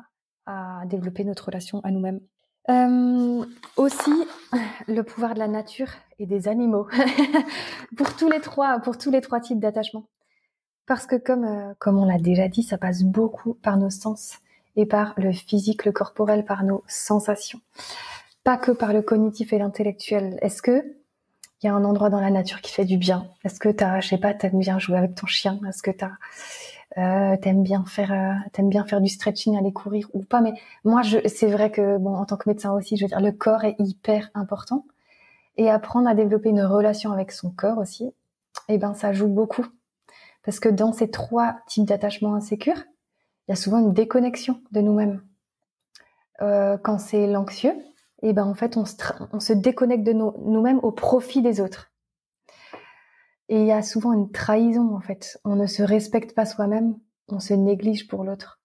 à développer notre relation à nous-mêmes. Euh, aussi, le pouvoir de la nature et des animaux pour tous les trois, pour tous les trois types d'attachement. Parce que comme euh, comme on l'a déjà dit, ça passe beaucoup par nos sens et par le physique, le corporel, par nos sensations, pas que par le cognitif et l'intellectuel. Est-ce que il y a un endroit dans la nature qui fait du bien? Est-ce que t'as, je sais pas, t'aimes bien jouer avec ton chien? Est-ce que t'as, euh, t'aimes bien faire, euh, t'aimes bien faire du stretching, aller courir ou pas Mais moi, je, c'est vrai que bon, en tant que médecin aussi, je veux dire, le corps est hyper important et apprendre à développer une relation avec son corps aussi. Eh ben, ça joue beaucoup parce que dans ces trois types d'attachements insécures, il y a souvent une déconnexion de nous-mêmes. Euh, quand c'est l'anxieux, et eh ben en fait on se, on se déconnecte de nous-mêmes au profit des autres. Et il y a souvent une trahison en fait. On ne se respecte pas soi-même, on se néglige pour l'autre.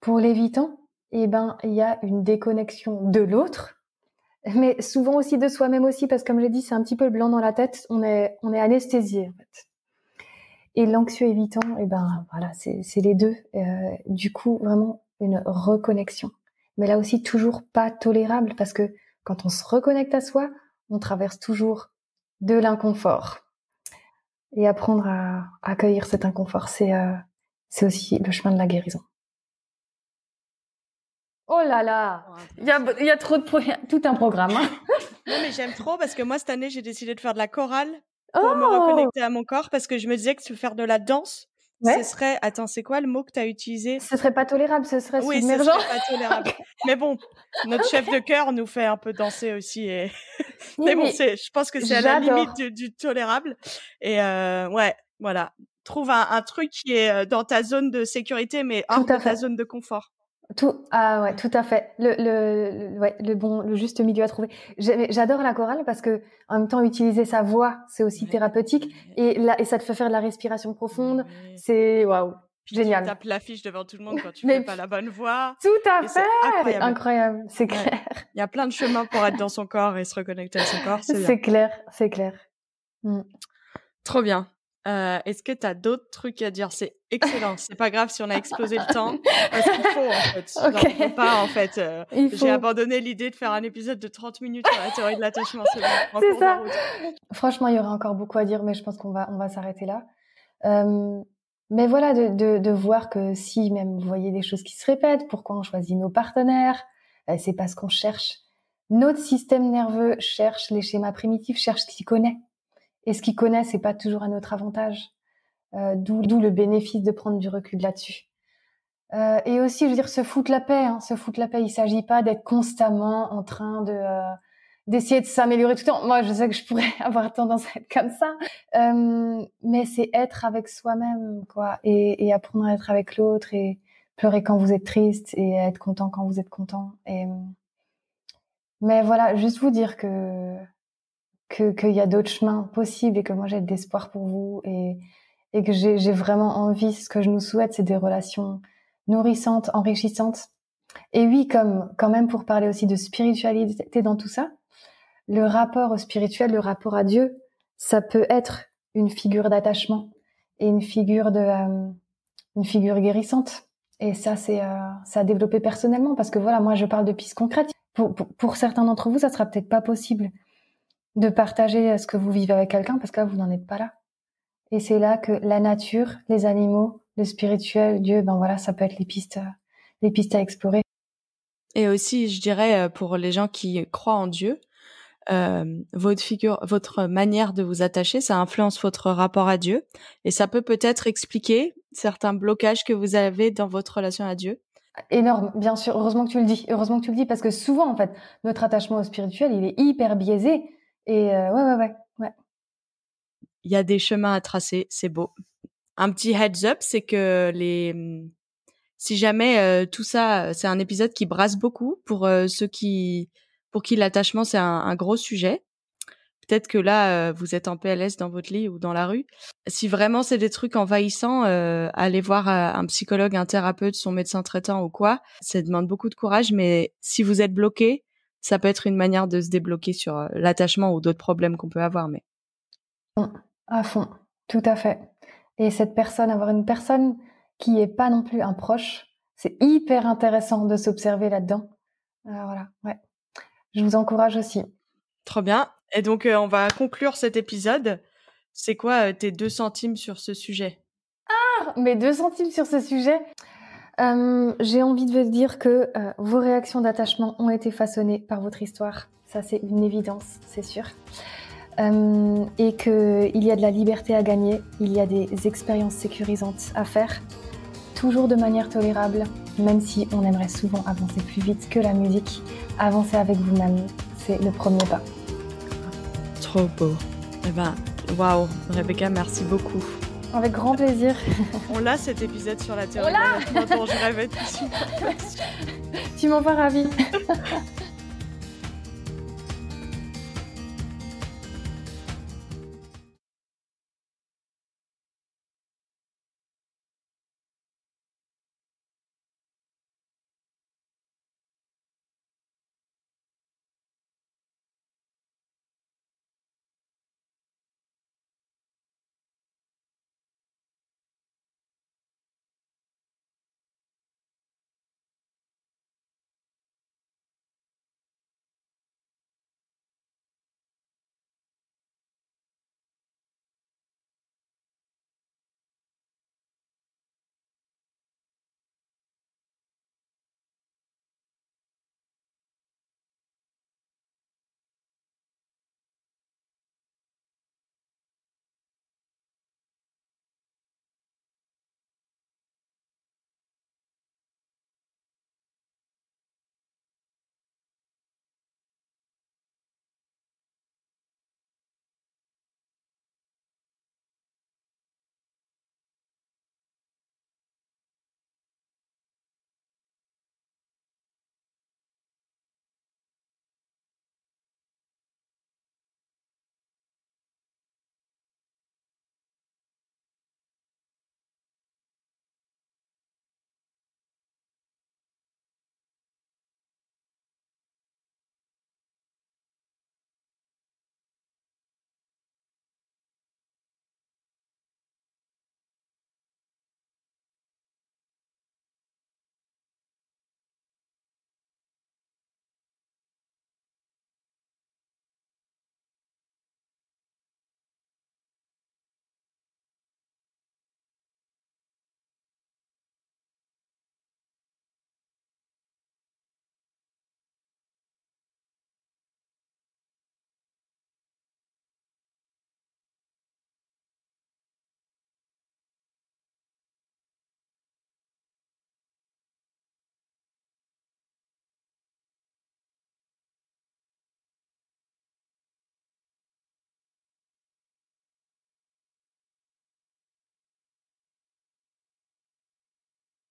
Pour l'évitant, eh ben il y a une déconnexion de l'autre, mais souvent aussi de soi-même aussi parce que comme j'ai dit c'est un petit peu le blanc dans la tête. On est on est anesthésié en fait. Et l'anxieux évitant, eh ben voilà c'est les deux. Euh, du coup vraiment une reconnexion mais là aussi toujours pas tolérable parce que quand on se reconnecte à soi, on traverse toujours de l'inconfort. Et apprendre à accueillir cet inconfort, c'est euh, c'est aussi le chemin de la guérison. Oh là là, il y a, y a trop de tout un programme. Hein. non mais j'aime trop parce que moi cette année j'ai décidé de faire de la chorale pour me oh reconnecter à mon corps parce que je me disais que faire de la danse ce serait, attends, c'est quoi le mot que tu as utilisé? Ce serait pas tolérable, ce serait oui, submergent. Ce serait pas tolérable. mais bon, notre chef de chœur nous fait un peu danser aussi. Et... mais bon, c'est, je pense que c'est à la limite du, tolérable. Et euh, ouais, voilà. Trouve un, un, truc qui est euh, dans ta zone de sécurité, mais hors de ta zone de confort. Tout, ah ouais, tout à fait. Le, le, ouais, le bon, le juste milieu à trouver. J'adore la chorale parce que en même temps utiliser sa voix, c'est aussi thérapeutique et là, et ça te fait faire de la respiration profonde. C'est waouh, génial. Tu tapes l'affiche devant tout le monde quand tu fais pas la bonne voix. Tout à fait. Incroyable, incroyable c'est clair. Il y a plein de chemins pour être dans son corps et se reconnecter à son corps. C'est clair, c'est clair. Mm. Trop bien. Euh, est-ce que tu as d'autres trucs à dire? C'est excellent. C'est pas grave si on a explosé le temps. Parce qu'il faut, en fait. Okay. pas, en fait. Euh, j'ai abandonné l'idée de faire un épisode de 30 minutes sur la théorie de l'attachement. C'est ça. Franchement, il y aurait encore beaucoup à dire, mais je pense qu'on va, on va s'arrêter là. Euh, mais voilà, de, de, de, voir que si même vous voyez des choses qui se répètent, pourquoi on choisit nos partenaires, c'est parce qu'on cherche. Notre système nerveux cherche les schémas primitifs, cherche ce qu'il connaît. Et ce qu'ils connaissent, c'est pas toujours à notre avantage. Euh, D'où le bénéfice de prendre du recul là-dessus. Euh, et aussi, je veux dire, se foutre la paix. Hein, se foutre la paix. Il s'agit pas d'être constamment en train de euh, d'essayer de s'améliorer tout le temps. Moi, je sais que je pourrais avoir tendance à être comme ça, euh, mais c'est être avec soi-même, quoi, et, et, apprendre à être avec l'autre et pleurer quand vous êtes triste et être content quand vous êtes content. Et mais voilà, juste vous dire que que qu'il y a d'autres chemins possibles et que moi j'ai de l'espoir pour vous et et que j'ai vraiment envie. Ce que je nous souhaite, c'est des relations nourrissantes, enrichissantes. Et oui, comme quand même pour parler aussi de spiritualité dans tout ça, le rapport au spirituel, le rapport à Dieu, ça peut être une figure d'attachement et une figure de euh, une figure guérissante. Et ça, c'est euh, ça a développé personnellement parce que voilà, moi je parle de pistes concrètes. Pour, pour, pour certains d'entre vous, ça sera peut-être pas possible de partager ce que vous vivez avec quelqu'un parce que là, vous n'en êtes pas là. Et c'est là que la nature, les animaux, le spirituel, Dieu, ben voilà, ça peut être les pistes, les pistes à explorer. Et aussi, je dirais, euh, pour les gens qui croient en Dieu, euh, votre figure, votre manière de vous attacher, ça influence votre rapport à Dieu, et ça peut peut-être expliquer certains blocages que vous avez dans votre relation à Dieu. Énorme, bien sûr. Heureusement que tu le dis. Heureusement que tu le dis parce que souvent, en fait, notre attachement au spirituel, il est hyper biaisé et ouais, ouais, ouais, ouais. Il y a des chemins à tracer, c'est beau. Un petit heads up, c'est que les, mmh, si jamais tout ça, c'est un épisode qui brasse beaucoup pour ceux qui, pour qui l'attachement c'est un, un, gros sujet. Peut-être que là, vous êtes en PLS dans votre lit ou dans la rue. Si vraiment c'est des trucs envahissants, allez voir un psychologue, un thérapeute, son médecin traitant ou quoi. Ça demande beaucoup de courage, mais si vous êtes bloqué, ça peut être une manière de se débloquer sur euh, l'attachement ou d'autres problèmes qu'on peut avoir. Mais à fond, tout à fait. Et cette personne, avoir une personne qui est pas non plus un proche, c'est hyper intéressant de s'observer là-dedans. Euh, voilà, ouais. Je vous encourage aussi. Trop bien. Et donc, euh, on va conclure cet épisode. C'est quoi tes deux centimes sur ce sujet? Ah, mes deux centimes sur ce sujet? Euh, j'ai envie de vous dire que euh, vos réactions d'attachement ont été façonnées par votre histoire. Ça, c'est une évidence, c'est sûr. euh, et qu'il y a de la liberté à gagner, il y a des expériences sécurisantes à faire, toujours de manière tolérable, même si on aimerait souvent avancer plus vite que la musique. Avancer avec vous-même, c'est le premier pas. Trop beau. Eh ben, waouh, Rebecca, merci beaucoup. Avec grand plaisir. On l'a cet épisode sur la théorie On dont je rêvais Tu m'en fais ravie.